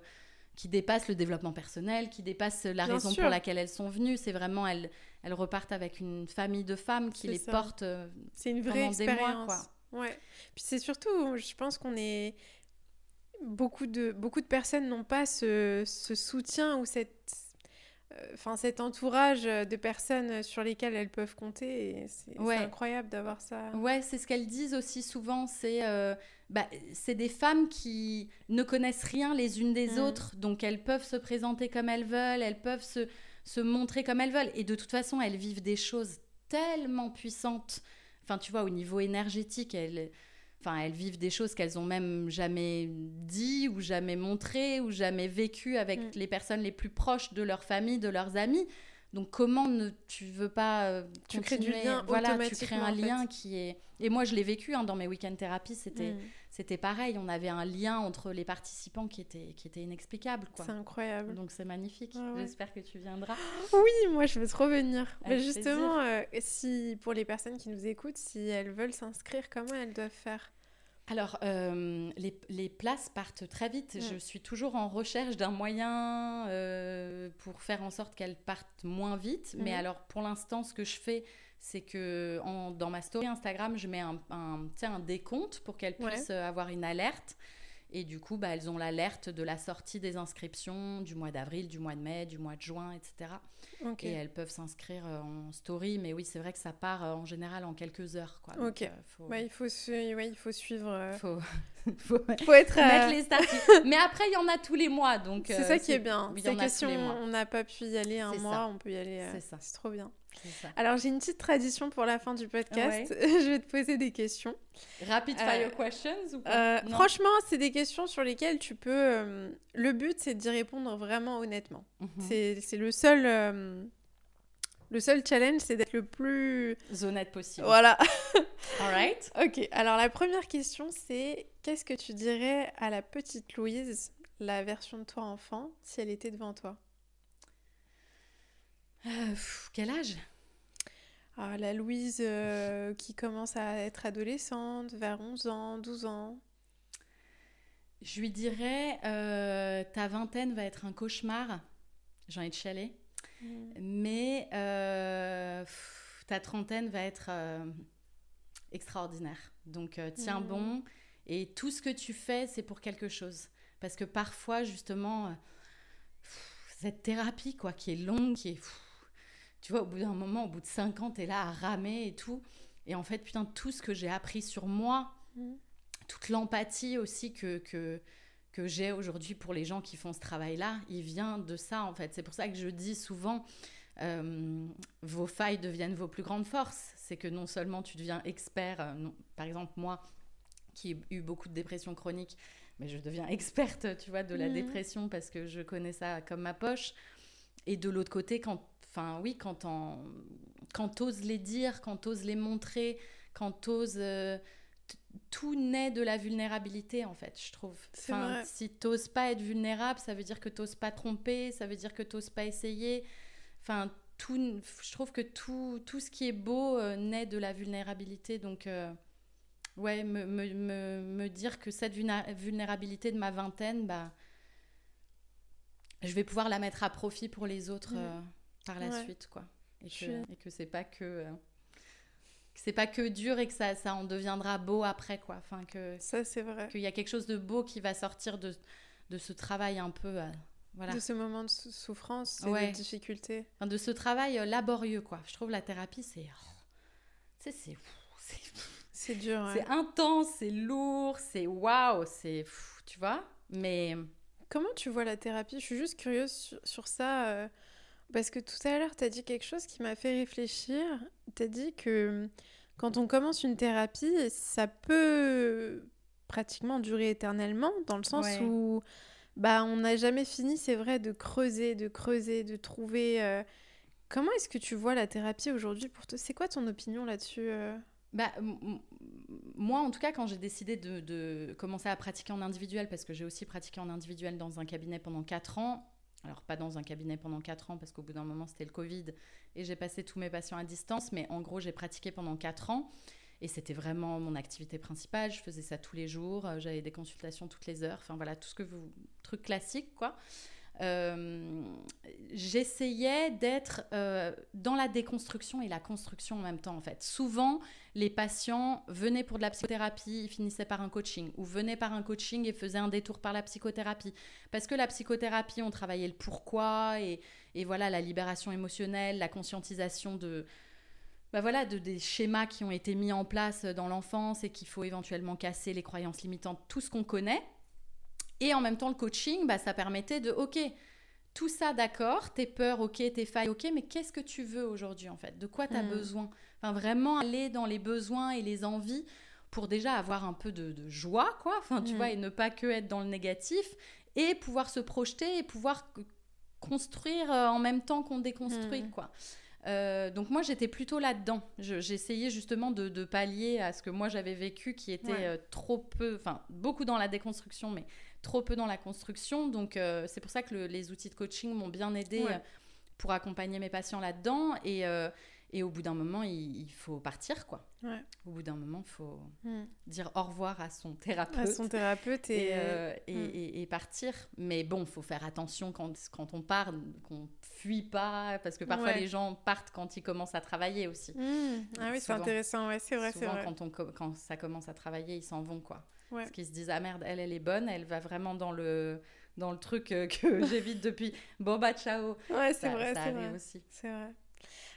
qui dépasse le développement personnel, qui dépasse la raison pour laquelle elles sont venues. C'est vraiment elles, elles repartent avec une famille de femmes qui les portent. Euh, c'est une vraie expérience. Mois, Ouais. Puis c'est surtout, je pense qu'on est beaucoup de beaucoup de personnes n'ont pas ce, ce, soutien ou cette euh, enfin cet entourage de personnes sur lesquelles elles peuvent compter c'est incroyable d'avoir ça ouais c'est ce qu'elles disent aussi souvent c'est euh, bah, c'est des femmes qui ne connaissent rien les unes des mm. autres donc elles peuvent se présenter comme elles veulent elles peuvent se, se montrer comme elles veulent et de toute façon elles vivent des choses tellement puissantes enfin tu vois au niveau énergétique elles Enfin, elles vivent des choses qu'elles ont même jamais dit ou jamais montré ou jamais vécu avec mm. les personnes les plus proches de leur famille, de leurs amis. Donc comment ne tu veux pas euh, tu crées du lien voilà tu crées un lien qui est et moi je l'ai vécu hein, dans mes week-end thérapie c'était mm. c'était pareil. On avait un lien entre les participants qui était qui était inexplicable c'est incroyable. Donc c'est magnifique. J'espère que tu viendras. Oui moi je veux trop venir. Mais justement euh, si pour les personnes qui nous écoutent si elles veulent s'inscrire comment elles doivent faire? Alors, euh, les, les, places partent très vite. Mm. Je suis toujours en recherche d'un moyen euh, pour faire en sorte qu'elles partent moins vite. Mais mm. alors, pour l'instant, ce que je fais, c'est que en, dans ma story Instagram, je mets un, un, un décompte pour qu'elles puissent avoir une alerte. Et du coup, bah, elles ont l'alerte de la sortie des inscriptions du mois d'avril, du mois de mai, du mois de juin, etc. Et elles peuvent s'inscrire euh, en story. Mais oui, c'est vrai que ça part euh, en général en quelques heures. Quoi. Ok. Euh, faut... il, faut il faut suivre. <laughs> Faut... faut... <laughs> faut être, mettre les statuts. <laughs> mais après, il y en a tous les mois. donc C'est ça qui est bien. C'est que si on n'a pas pu y aller un mois, on peut y aller. C'est ça. C'est trop bien. Alors, j'ai une petite tradition pour la fin du podcast. <laughs> je vais te poser des questions. Rapid fire euh, questions ou euh, Franchement, c'est des questions sur lesquelles tu peux. Euh, le but, c'est d'y répondre vraiment honnêtement. Mhm. C'est le seul. Le seul challenge, c'est d'être le plus honnête possible. Voilà. <laughs> right. ok. Alors la première question, c'est qu'est-ce que tu dirais à la petite Louise, la version de toi enfant, si elle était devant toi? Euh, quel âge? Ah, La Louise euh, qui commence à être adolescente, vers 11 ans, 12 ans. Je lui dirais, euh, ta vingtaine va être un cauchemar. J'en ai de chalet. Mm. Mais ta trentaine va être extraordinaire. Donc tiens mm. bon. Et tout ce que tu fais, c'est pour quelque chose. Parce que parfois, justement, cette thérapie, quoi, qui est longue, qui est tu vois, au bout d'un moment, au bout de 5 ans, t'es là à ramer et tout. Et en fait, putain, tout ce que j'ai appris sur moi, mm. toute l'empathie aussi que, que, que j'ai aujourd'hui pour les gens qui font ce travail-là, il vient de ça, en fait. C'est pour ça que je dis souvent, euh, vos failles deviennent vos plus grandes forces. C'est que non seulement tu deviens expert, euh, par exemple moi, qui ai eu beaucoup de dépression chronique, mais je deviens experte, tu vois, de la mm. dépression parce que je connais ça comme ma poche. Et de l'autre côté, quand Enfin, oui, quand on quand oses les dire, quand oses les montrer, quand oses euh, tout naît de la vulnérabilité, en fait, je trouve. Enfin, si t'oses pas être vulnérable, ça veut dire que t'oses pas tromper, ça veut dire que t'oses pas essayer. Enfin, tout, je trouve que tout, tout ce qui est beau euh, naît de la vulnérabilité. Donc, euh, ouais, me, me, me, me, dire que cette vulnérabilité de ma vingtaine, bah, je vais pouvoir la mettre à profit pour les autres euh, par la suite, quoi. Et que, et que c'est pas que c'est pas que dur et que ça, ça en deviendra beau après quoi. Enfin que ça c'est vrai. qu'il y a quelque chose de beau qui va sortir de, de ce travail un peu euh, voilà. De ce moment de souffrance et de difficulté enfin, de ce travail euh, laborieux quoi. Je trouve la thérapie c'est oh, c'est <laughs> c'est dur c'est intense c'est lourd c'est waouh c'est tu vois. Mais comment tu vois la thérapie? Je suis juste curieuse sur, ça euh, parce que tout à l'heure, tu as dit quelque chose qui m'a fait réfléchir. Tu as dit que quand on commence une thérapie, ça peut pratiquement durer éternellement, dans le sens où bah, on n'a jamais fini, c'est vrai, de creuser, de creuser, de trouver... Euh, comment est-ce que tu vois la thérapie aujourd'hui pour toi? C'est quoi ton opinion là-dessus euh? bah, moi, en tout cas, quand j'ai décidé de, de, commencer à pratiquer en individuel, parce que j'ai aussi pratiqué en individuel dans un cabinet pendant 4 ans, alors pas dans un cabinet pendant 4 ans parce qu'au bout d'un moment c'était le Covid et j'ai passé tous mes patients à distance, mais en gros j'ai pratiqué pendant 4 ans et c'était vraiment mon activité principale. Je faisais ça tous les jours, euh, j'avais des consultations toutes les heures, enfin voilà, tout ce que vous... truc classique quoi. Euh, j'essayais d'être euh, dans la déconstruction et la construction en même temps en fait. Souvent, les patients venaient pour de la psychothérapie, ils finissaient par un coaching, ou venaient par un coaching et faisaient un détour par la psychothérapie. Parce que la psychothérapie, on travaillait le pourquoi et, voilà la libération émotionnelle, la conscientisation de, bah voilà, de, des schémas qui ont été mis en place dans l'enfance et qu'il faut éventuellement casser, les croyances limitantes, tout ce qu'on connaît. Et en même temps, le coaching, bah, ça permettait de, OK, tout ça, d'accord, tes peurs, ok, tes failles, ok, mais qu'est-ce que tu veux aujourd'hui en fait? De quoi tu as hmm. besoin? Enfin, vraiment aller dans les besoins et les envies pour déjà avoir un peu de, joie, quoi, enfin, tu hmm. vois, et ne pas que être dans le négatif, et pouvoir se projeter et pouvoir construire euh, en même temps qu'on déconstruit, hmm. quoi. Euh, donc moi j'étais plutôt là-dedans. J'essayais justement de, pallier à ce que moi j'avais vécu qui était euh, trop peu, enfin beaucoup dans la déconstruction, mais trop peu dans la construction. Donc, euh, c'est pour ça que les outils de coaching m'ont bien aidé euh, pour accompagner mes patients là-dedans. Et, euh, et, au bout d'un moment, il, faut partir, quoi. Au bout d'un moment, il faut hmm. dire au revoir à son thérapeute. À son thérapeute et, et, hmm. et partir. Mais bon, il faut faire attention quand, quand on part, qu'on fuit pas, parce que parfois les gens partent quand ils commencent à travailler aussi. Hmm. Ah oui, c'est intéressant, ouais, c'est vrai, c'est vrai. Quand, on, quand ça commence à travailler, ils s'en vont, quoi. Parce qu'ils se disent, ah merde, elle, elle est bonne, elle va vraiment dans le, dans le truc euh, que <laughs> j'évite depuis. Bon, bah, ciao. Ouais, c'est vrai, c'est vrai. aussi. C'est vrai.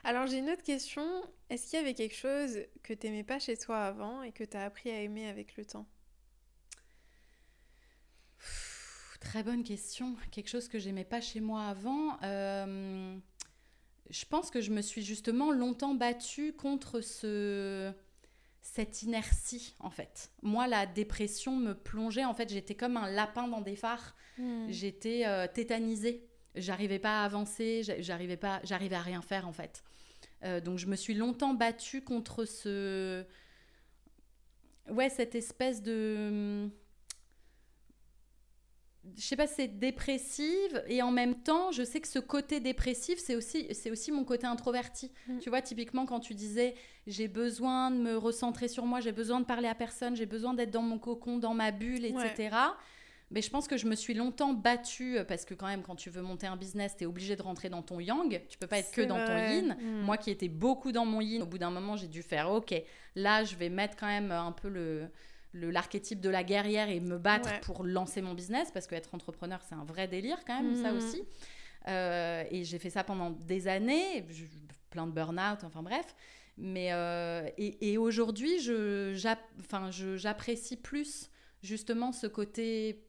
Alors, j'ai une autre question. Est-ce qu'il y avait quelque chose que tu n'aimais pas chez toi avant et que tu as appris à aimer avec le temps? Très bonne question. Quelque chose que j'aimais pas chez moi avant. Euh, je pense que je me suis justement longtemps battue contre ce cette inertie en fait. Moi, la dépression me plongeait, en fait, j'étais comme un lapin dans des phares. Hmm. J'étais euh, tétanisée. J'arrivais pas à avancer, j'arrivais pas, j'arrivais à rien faire en fait. Euh, donc je me suis longtemps battue contre ce, ouais, cette espèce de je sais pas, c'est dépressive et en même temps, je sais que ce côté dépressif, c'est aussi, c'est aussi mon côté introverti. Mm. Tu vois, typiquement, quand tu disais j'ai besoin de me recentrer sur moi, j'ai besoin de parler à personne, j'ai besoin d'être dans mon cocon, dans ma bulle, etc. Mais je pense que je me suis longtemps battue euh, parce que quand même quand tu veux monter un business, tu es obligé de rentrer dans ton yang, tu peux pas être que dans ton yin. Mm. Moi qui étais beaucoup dans mon yin, au bout d'un moment, j'ai dû faire OK, là je vais mettre quand même un peu le l'archétype de la guerrière et me battre pour lancer mon business parce qu'être entrepreneur c'est un vrai délire quand même ça mhm. aussi euh, et j'ai fait ça pendant des années plein de burn-out enfin bref mais euh, et, aujourd'hui je j'apprécie plus justement ce côté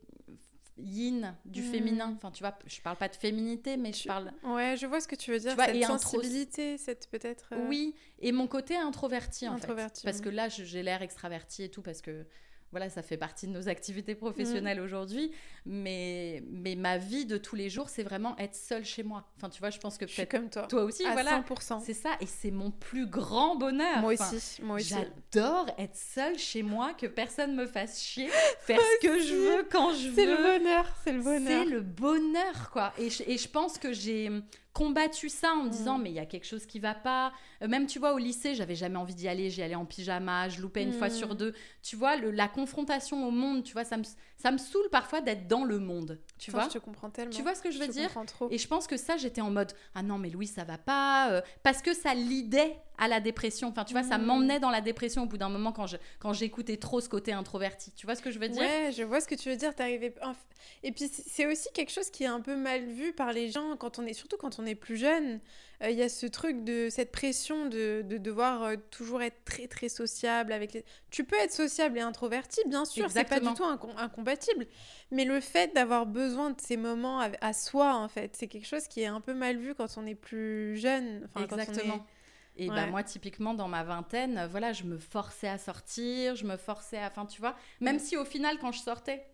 yin du mhm. féminin. Enfin tu vois je parle pas de féminité mais je parle ouais je vois ce que tu veux dire tu cette sensibilité cette peut-être euh, oui et mon côté introverti en fait. parce que là j'ai l'air extraverti et tout parce que voilà, ça fait partie de nos activités professionnelles aujourd'hui, mais, mais ma vie de tous les jours, c'est vraiment être seule chez moi. Enfin, tu vois, je pense que peut-être comme toi. Toi aussi, à voilà. 100%. C'est ça, et c'est mon plus grand bonheur. Moi aussi, moi aussi. J'adore être seule chez moi, que personne me fasse chier, <laughs> faire ce que je veux quand je veux. C'est le bonheur, c'est le bonheur. C'est le bonheur, quoi. Et je, et je pense que j'ai combattu ça en me disant mm. mais il y a quelque chose qui va pas euh, même tu vois au lycée j'avais jamais envie d'y aller j'y allais en pyjama je loupais une fois sur mm. deux tu vois le, la confrontation au monde tu vois ça me ça me saoule parfois d'être dans le monde tu vois je te comprends tellement tu vois ce que je veux je dire trop. et je pense que ça j'étais en mode ah non mais Louis ça va pas euh, parce que ça lidait à la dépression enfin tu vois ça mm. m'emmenait dans la dépression au bout d'un moment quand je quand j'écoutais trop ce côté introverti tu vois ce que je veux dire? Ouais je vois ce que tu veux dire t'arrivais et puis c'est aussi quelque chose qui est un peu mal vu par les gens quand on est surtout quand on est plus jeune euh, il y a ce truc de cette pression de, de devoir euh, toujours être très très sociable avec les... Tu peux être sociable et introverti, bien sûr, c'est pas du tout incompatible. Mais le fait d'avoir besoin de ces moments à, soi, en fait, c'est quelque chose qui est un peu mal vu quand on est plus jeune. Enfin, Exactement. Et bah, moi, typiquement, dans ma vingtaine, voilà, je me forçais à sortir, je me forçais à. Enfin, tu vois, même mm. si au final, quand je sortais,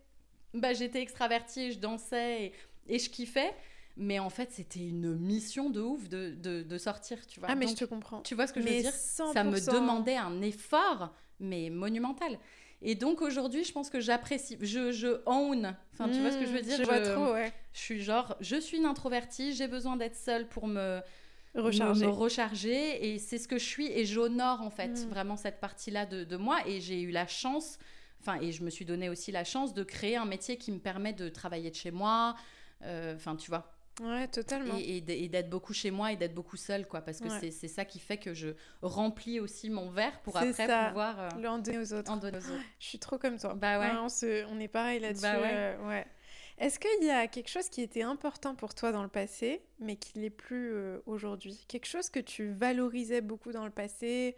bah, j'étais extravertie, je dansais et, et je kiffais. Mais en fait, c'était une mission de ouf de, de, sortir, tu vois. Ah, mais je te comprends. Tu vois ce que je veux dire? Ça me demandait un effort, mais monumental. Et donc aujourd'hui, je pense que j'apprécie, je, je own, enfin tu vois ce que je veux dire? Je, vois trop, ouais. Je suis genre, je suis une introvertie, j'ai besoin d'être seule pour me recharger, me recharger et c'est ce que je suis et j'honore en fait mm. vraiment cette partie-là de, de, moi et j'ai eu la chance, enfin et je me suis donné aussi la chance de créer un métier qui me permet de travailler de chez moi, euh, enfin tu vois, Ouais, totalement. Et, d'être beaucoup chez moi et d'être beaucoup seule, quoi. Parce que c'est ça qui fait que je remplis aussi mon verre pour après pouvoir. Euh, le en donner aux autres. Je suis trop comme toi. Bah ouais. on, se, on, est pareil là-dessus. Bah ouais. Euh, Est-ce qu'il y a quelque chose qui était important pour toi dans le passé, mais qui l'est plus euh, aujourd'hui? Quelque chose que tu valorisais beaucoup dans le passé,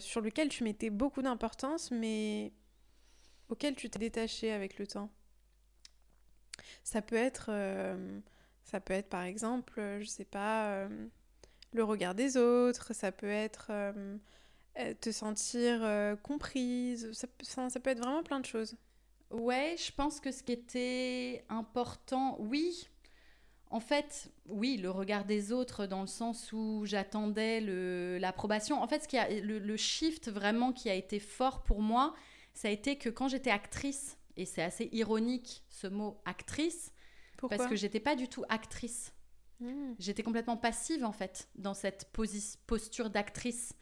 sur lequel tu mettais beaucoup d'importance, mais auquel tu t'es détaché avec le temps? Ça peut être être par exemple, euh, je sais pas, euh, le regard des autres, ça peut être euh, te sentir comprise, ça, peut être vraiment plein de choses. Ouais, je pense que ce qui était important, oui, en fait, oui, le regard des autres dans le sens où j'attendais l'approbation. En fait, ce qui a, le, le, shift vraiment qui a été fort pour moi, ça a été que quand j'étais actrice, et c'est assez ironique ce mot actrice, parce que j'étais pas du tout actrice. Hmm. J'étais complètement passive en fait dans cette posture d'actrice.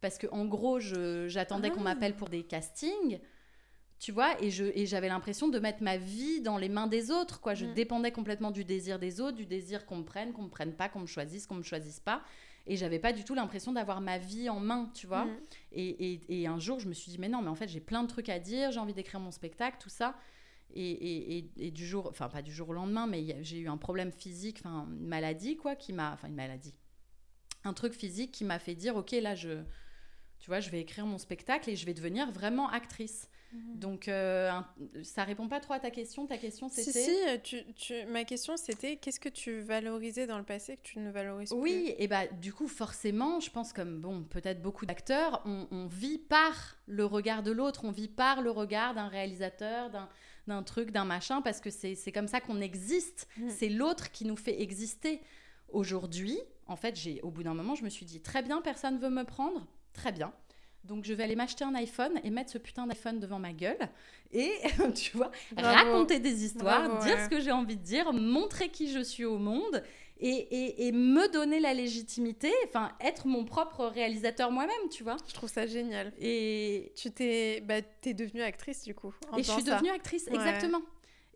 Parce que en gros, j'attendais qu'on ah. m'appelle pour des castings, tu vois, et j'avais l'impression de mettre ma vie dans les mains des autres, quoi. Je hmm. dépendais complètement du désir des autres, du désir qu'on me prenne, qu'on me prenne pas, qu'on me choisisse, qu'on me choisisse pas. Et j'avais pas du tout l'impression d'avoir ma vie en main, tu vois. Hmm. Et, et, un jour, je me suis dit, mais non, mais en fait, j'ai plein de trucs à dire, j'ai envie d'écrire mon spectacle, tout ça. Et, et, du jour, enfin pas du jour au lendemain, mais j'ai eu un problème physique, enfin une maladie quoi, qui m'a, enfin une maladie, un truc physique qui m'a fait dire ok là je, tu vois, je vais écrire mon spectacle et je vais devenir vraiment actrice. Mhm. Donc euh, ça répond pas trop à ta question. Ta question c'était. Si si, tu, tu... ma question c'était qu'est-ce que tu valorisais dans le passé que tu ne valorises plus? Oui, et bah du coup forcément, je pense comme bon peut-être beaucoup d'acteurs, on, on, vit par le regard de l'autre, on vit par le regard d'un réalisateur, d'un truc, d'un machin, parce que c'est comme ça qu'on existe. Mm. C'est l'autre qui nous fait exister. Aujourd'hui, en fait, j'ai au bout d'un moment, je me suis dit, très bien, personne veut me prendre, très bien. Donc je vais aller m'acheter un iPhone et mettre ce putain d'iPhone devant ma gueule et <laughs> tu vois raconter des histoires, dire ce que j'ai envie de dire, montrer qui je suis au monde et, et, me donner la légitimité, enfin être mon propre réalisateur moi-même, tu vois. Je trouve ça génial. Et tu t'es, bah, es devenue actrice du coup. et je suis devenue actrice, exactement.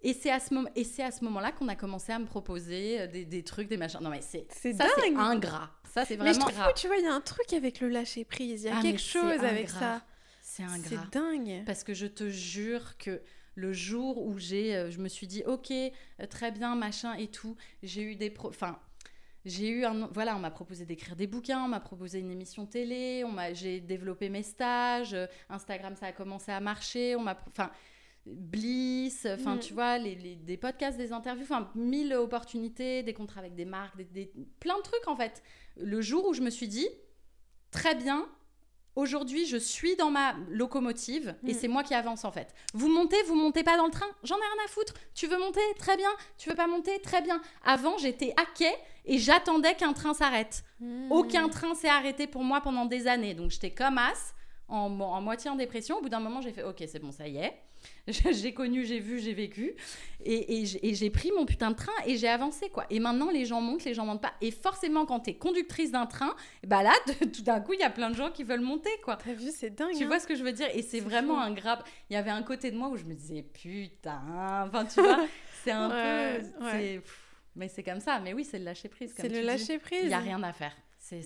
Et c'est à ce moment, et c'est à ce moment-là qu'on a commencé à me proposer euh, des, des, trucs, des machins. Non mais c'est ça, c'est ingrat. Ça c'est vraiment. Mais je trouve, tu vois, il y a un truc avec le lâcher prise. Il y a ah, quelque chose avec ça. C'est dingue. Parce que je te jure que le jour où j'ai, euh, je me suis dit, ok, euh, très bien, machin et tout, j'ai eu des... Enfin, j'ai eu un... Voilà, on m'a proposé d'écrire des bouquins, on m'a proposé une émission télé, on m'a, j'ai développé mes stages, euh, Instagram, ça a commencé à marcher, on m'a... Enfin, Bliss, enfin, mm. tu vois, les, des podcasts, des interviews, enfin, mille opportunités, des contrats avec des marques, des, plein de trucs, en fait. Le jour où je me suis dit, très bien, Aujourd'hui, je suis dans ma locomotive et Mm. c'est moi qui avance en fait. Vous montez, vous montez pas dans le train, j'en ai rien à foutre. Tu veux monter Très bien. Tu veux pas monter Très bien. Avant, j'étais à quai et j'attendais qu'un train s'arrête. Hmm. Aucun train s'est arrêté pour moi pendant des années. Donc j'étais comme as, en, mo- en moitié en dépression. Au bout d'un moment, j'ai fait Ok, c'est bon, ça y est. <laughs> J'ai connu, j'ai vu, j'ai vécu. Et, et j'ai- pris mon putain de train et j'ai avancé, quoi. Et maintenant, les gens montent, les gens montent pas. Et forcément, quand t'es conductrice d'un train, bah là, <laughs> de- tout d'un coup, il y a plein de gens qui veulent monter, quoi. T'as vu, c'est dingue. Tu hein. vois ce que je veux dire? Et c'est vraiment fou. un grave. Il y avait un côté de moi où je me disais putain. Enfin, tu vois, <laughs> c'est un Ouais, peu. ouais. Mais c'est comme ça. Mais oui, c'est le lâcher prise. C'est le lâcher prise. Il n'y a rien à faire.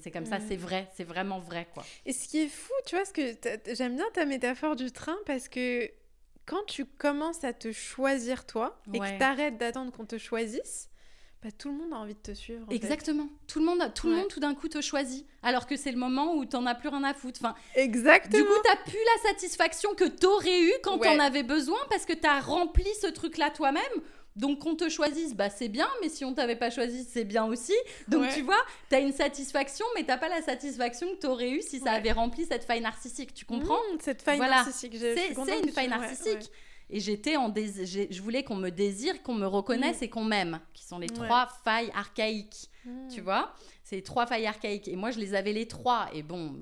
C'est comme ça, Mm. c'est vrai, c'est vraiment vrai, quoi. Et ce qui est fou, tu vois, ce que j'aime bien ta métaphore du train parce que quand tu commences à te choisir toi et Ouais. que t'arrêtes d'attendre qu'on te choisisse, bah, tout le monde a envie de te suivre. en fait. Exactement. Tout le monde, tout le monde, tout d'un coup, te choisit. Alors que c'est le moment où t'en as plus rien à foutre. Enfin, Exactement. du coup, t'as plus la satisfaction que t'aurais eu quand Ouais. t'en avais besoin parce que t'as rempli ce truc-là toi-même. Donc qu'on te choisisse, bah c'est bien, mais si on t'avait pas choisi, c'est bien aussi. Donc Ouais. tu vois, t'as une satisfaction, mais t'as pas la satisfaction que t'aurais eu si ça Ouais. avait rempli cette faille narcissique. Tu comprends? Mmh, cette faille Voilà. narcissique. C'est une faille narcissique. ouais. Et j'étais en dés- je voulais qu'on me désire, qu'on me reconnaisse et qu'on m'aime, qui sont les trois failles archaïques. Mmh. Tu vois? C'est les trois failles archaïques. Et moi, je les avais les trois. Et bon,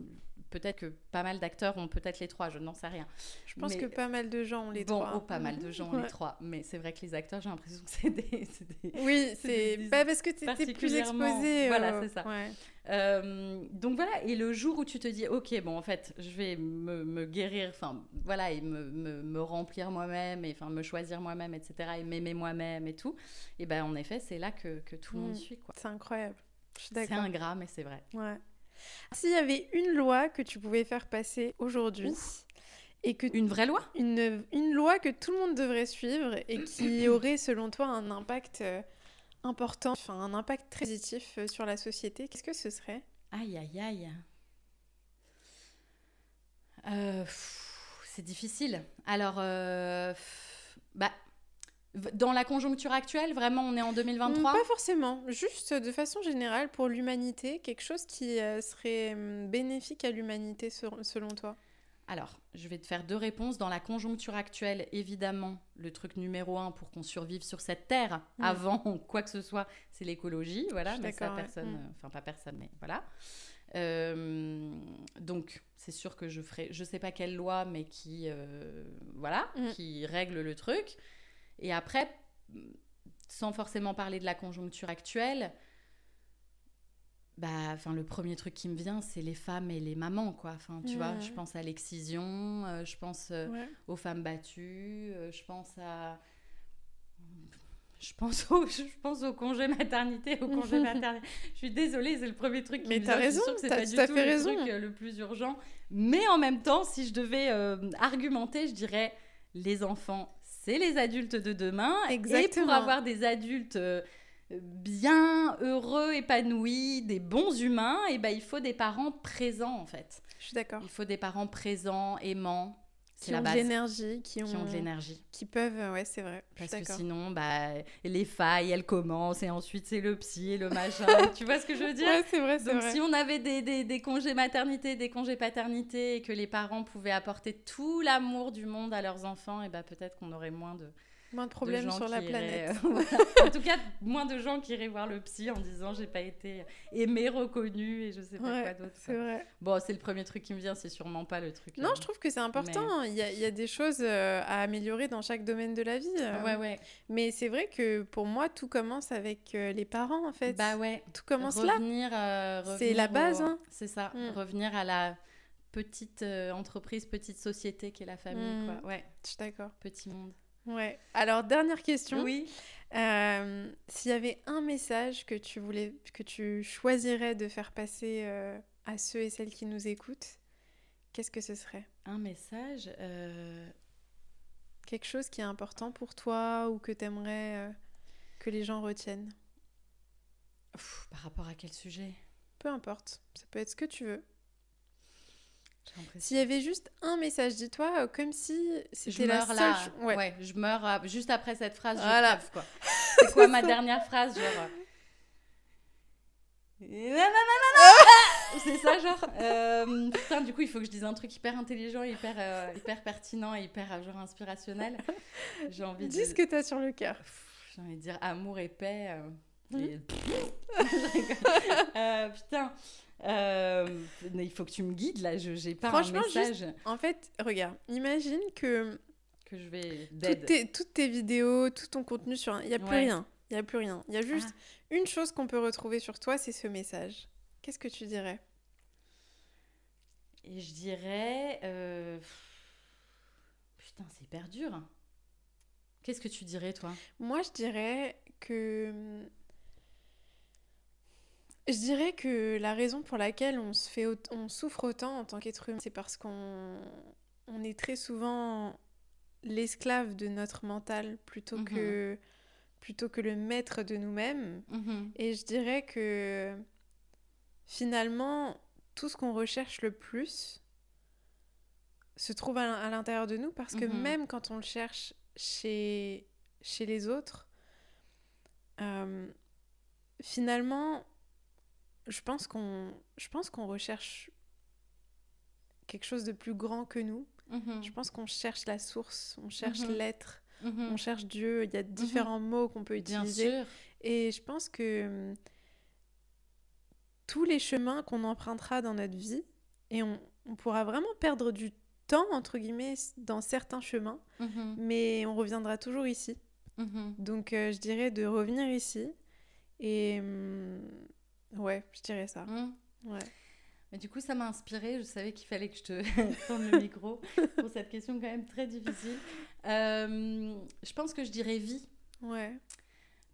peut-être que pas mal d'acteurs ont peut-être les trois, je n'en sais rien. Je pense Mais- que pas mal de gens ont les bon, trois. oh, pas mal de gens ont Ouais. les trois. Mais c'est vrai que les acteurs, j'ai l'impression que c'est des, c'est des- Oui, C'est c'est pas parce que t'étais plus particulièrement- exposé. Voilà, euh, c'est ça. ouais. Euh, donc voilà, et le jour où tu te dis, ok, bon, en fait, je vais me, me guérir, enfin, voilà, et me, me, me remplir moi-même, et enfin, me choisir moi-même, etc., et m'aimer moi-même et tout, et ben, en effet, c'est là que, que tout le monde Mm. suit, quoi. C'est incroyable. Je suis C'est d'accord. ingrat, mais c'est vrai. Ouais. S'il y avait une loi que tu pouvais faire passer aujourd'hui et que Une vraie loi? Une, une loi que tout le monde devrait suivre et qui <clears throat> aurait selon toi un impact euh, important, enfin un impact très positif euh, sur la société, qu'est-ce que ce serait? Aïe, aïe, aïe. Euh, c'est difficile. Alors, euh, bah, dans la conjoncture actuelle, vraiment, on est en 2023 Mm, Pas forcément, juste de façon générale pour l'humanité, quelque chose qui euh, serait hum, bénéfique à l'humanité selon toi? Alors, je vais te faire deux réponses. Dans la conjoncture actuelle, évidemment, le truc numéro un pour qu'on survive sur cette terre Mm. avant <laughs> quoi que ce soit, c'est l'écologie. Voilà, mais ça, ouais. personne, Mm. enfin pas personne, mais voilà. Euh, donc, c'est sûr que je ferai, je sais pas quelle loi, mais qui, euh, voilà, Mm. qui règle le truc. Et après, sans forcément parler de la conjoncture actuelle, bah, enfin, le premier truc qui me vient, c'est les femmes et les mamans, quoi. Enfin, tu vois, je pense à l'excision, euh, je pense euh, Ouais. aux femmes battues, euh, je pense à. Je pense, <laughs> au, je pense au congé maternité, au congé <laughs> maternité. Je suis désolée, c'est le premier truc qui Mais me t'as vient. Je suis raison, c'est t'as pas du tout fait le raison. truc le plus urgent. Mais en même temps, si je devais argumenter, je dirais les enfants, c'est les adultes de demain. Et pour avoir des adultes euh, bien heureux, épanouis, des bons humains, et ben, il faut des parents présents en fait. Je suis d'accord. Il faut des parents présents, aimants. Qui ont base. de l'énergie, qui ont, Qui ont de l'énergie. qui peuvent, euh, ouais, c'est vrai. Parce que sinon, bah, les failles, elles commencent et ensuite c'est le psy et le <laughs> machin. tu vois ce que je veux dire Ouais, c'est vrai, c'est Donc vrai. si on avait des, des, des congés maternité, des congés paternité et que les parents pouvaient apporter tout l'amour du monde à leurs enfants, et bah, peut-être qu'on aurait moins de, Moins de problèmes sur la iraient, planète. euh. <laughs> En tout cas, moins de gens qui iraient voir le psy en disant j'ai pas été aimé, reconnu et je sais pas Ouais, quoi d'autre. c'est vrai. Bon, c'est le premier truc qui me vient, c'est sûrement pas le truc. Non, euh, je trouve que c'est important. Il, y a, il y a des choses euh, à améliorer dans chaque domaine de la vie. Ouais, ouais. Mais c'est vrai que pour moi, tout commence avec les parents, en fait. Bah ouais. Tout commence là. euh, C'est la base, au- hein. C'est ça. Mm. Revenir à la petite euh, entreprise, petite société qui est la famille. Mm. Quoi. Ouais, Je suis d'accord. petit monde. Ouais. Alors, dernière question. Oui. Euh, S'il y avait un message que tu voulais, que tu choisirais de faire passer euh, à ceux et celles qui nous écoutent, qu'est-ce que ce serait? Un message. euh, Quelque chose qui est important pour toi ou que tu aimerais que les gens retiennent? Par rapport à quel sujet? Peu importe. Ça peut être ce que tu veux. S'il y avait juste un message, dis-toi, euh, comme si c'était la seule là. Ouais. Ouais. je meurs juste après cette phrase. Je Voilà. crève, quoi. <laughs> C'est quoi ma dernière phrase Genre. euh, <laughs> c'est ça, genre. Euh, putain, du coup, il faut que je dise un truc hyper intelligent, hyper, euh, hyper pertinent et hyper euh, genre inspirationnel. J'ai envie Dis de. Dis ce que t'as sur le cœur. J'ai envie de dire amour et paix. Mmh. <laughs> putain. il faut que tu me guides là, je j'ai pas Franchement, un message. en fait, regarde, imagine que que je vais toutes tes, toutes tes vidéos, tout ton contenu sur il y a plus rien. Il y a plus rien. Il y a juste ah. une chose qu'on peut retrouver sur toi, c'est ce message. Qu'est-ce que tu dirais? Et je dirais. Euh, putain, c'est hyper dur. Qu'est-ce que tu dirais, toi? Moi, je dirais que. Je dirais que la raison pour laquelle on, se fait on souffre autant en tant qu'être humain, c'est parce qu'on on est très souvent l'esclave de notre mental plutôt, mhm. que, plutôt que le maître de nous-mêmes. Mhm. Et je dirais que finalement, tout ce qu'on recherche le plus se trouve à l'intérieur de nous parce que mhm. même quand on le cherche chez, chez les autres, euh, finalement, je pense qu'on qu'on recherche quelque chose de plus grand que nous. Mhm. Je pense qu'on cherche la source, on cherche mhm. l'être, on cherche Dieu. Il y a différents mots qu'on peut utiliser. Et je pense que tous les chemins qu'on empruntera dans notre vie et on, pourra vraiment perdre du temps, entre guillemets, dans certains chemins, mhm. mais on reviendra toujours ici. Mhm. Donc euh, je dirais de revenir ici et hum, ouais, je dirais ça. Mhm. Ouais. Mais du coup, ça m'a inspiré. Je savais qu'il fallait que je te <laughs> tourne le micro pour cette question quand même très difficile. Euh, je pense que je dirais vie. Ouais.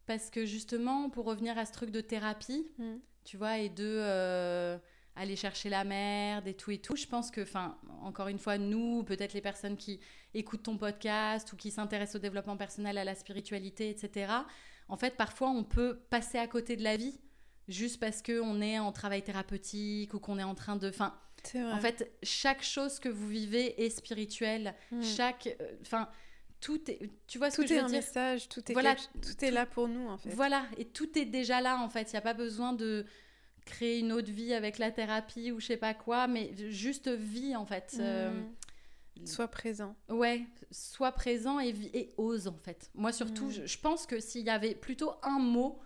Parce que justement, pour revenir à ce truc de thérapie, mm tu vois, et de euh, aller chercher la merde et tout et tout. Je pense que, enfin, encore une fois, nous, peut-être les personnes qui écoutent ton podcast ou qui s'intéressent au développement personnel, à la spiritualité, etc. En fait, parfois, on peut passer à côté de la vie juste parce qu'on est en travail thérapeutique ou qu'on est en train de... Enfin, en fait, chaque chose que vous vivez est spirituelle. Hmm. Chaque... Euh, enfin... tout est tu vois ce tout que je veux un message tout est voilà, tout, est là pour nous en fait voilà et tout est déjà là en fait il n'y a pas besoin de créer une autre vie avec la thérapie ou je sais pas quoi, mais juste vie en fait. Mmh. Euh, sois présent. Ouais, sois présent et, et ose en fait. Moi surtout, mmh. je, pense que s'il y avait plutôt un mot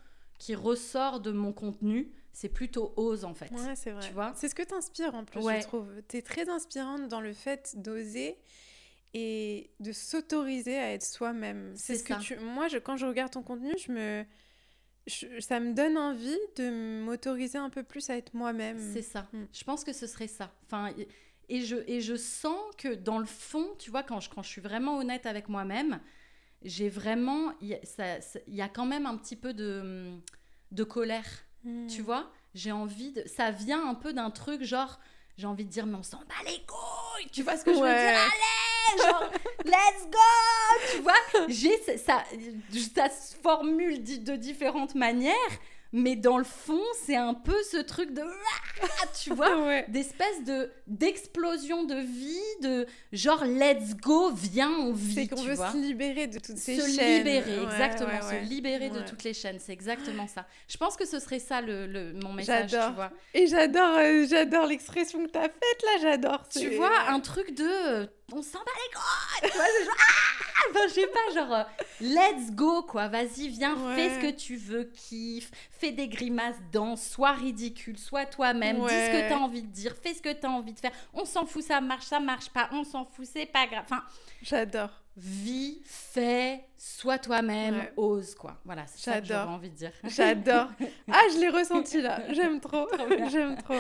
qui ressort de mon contenu, c'est plutôt ose en fait. Ouais, c'est vrai. Tu vois C'est ce que t'inspires en plus, je trouve. T'es très inspirante dans le fait d'oser et de s'autoriser à être soi-même. C'est ce que tu. Moi, je, quand je regarde ton contenu, je me ça me donne envie de m'autoriser un peu plus à être moi-même. C'est ça. Mm. Je pense que ce serait ça. Enfin, et je, et je sens que dans le fond, tu vois, quand je, quand je suis vraiment honnête avec moi-même, j'ai vraiment. Il y, a quand même un petit peu de, de colère. Mm. Tu vois J'ai envie de. Ça vient un peu d'un truc genre. J'ai envie de dire, mais on s'en bat les couilles Tu vois ce que je veux dire? Allez genre, <laughs> let's go, tu vois? J'ai ça, ça se formule de différentes manières, mais dans le fond, c'est un peu ce truc de tu <laughs> vois, d'espèce de d'explosion de vie, de genre let's go, viens, on vit. C'est qu'on veut se libérer de toutes ces chaînes. Se libérer, exactement, se libérer de toutes les chaînes, c'est exactement ça. Je pense que ce serait ça le, le mon message, tu vois. Et j'adore, euh, j'adore l'expression que tu as faite là, j'adore. Tu vois, un truc de on s'en bat les couilles tu vois genre ah enfin je sais pas genre euh, let's go quoi vas-y viens fais ce que tu veux kiffe fais des grimaces danse sois ridicule sois toi-même dis ce que tu as envie de dire fais ce que tu as envie de faire on s'en fout ça marche ça marche pas on s'en fout c'est pas grave enfin j'adore vis, fais, sois toi-même, ose quoi. Voilà, c'est ça que j'avais envie de dire. J'adore. <laughs> Ah, je l'ai ressenti là. J'aime trop. J'aime trop.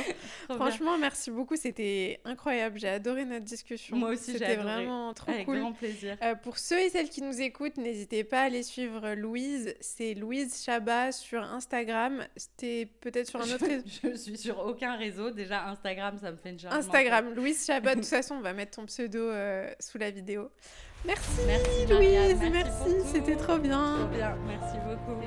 Franchement, merci beaucoup. C'était incroyable. J'ai adoré notre discussion. Moi aussi, C'était vraiment trop Avec cool. grand plaisir. Euh, pour ceux et celles qui nous écoutent, n'hésitez pas à aller suivre Louise. C'est Louise Chabat sur Instagram. C'était peut-être sur un autre réseau. <laughs> Je suis sur aucun réseau. Déjà, Instagram, ça me fait une charge. Instagram, Louise Chabat. De toute <laughs> façon, on va mettre ton pseudo euh, sous la vidéo. Merci, merci Louise, merci, c'était trop bien. Trop bien, merci beaucoup.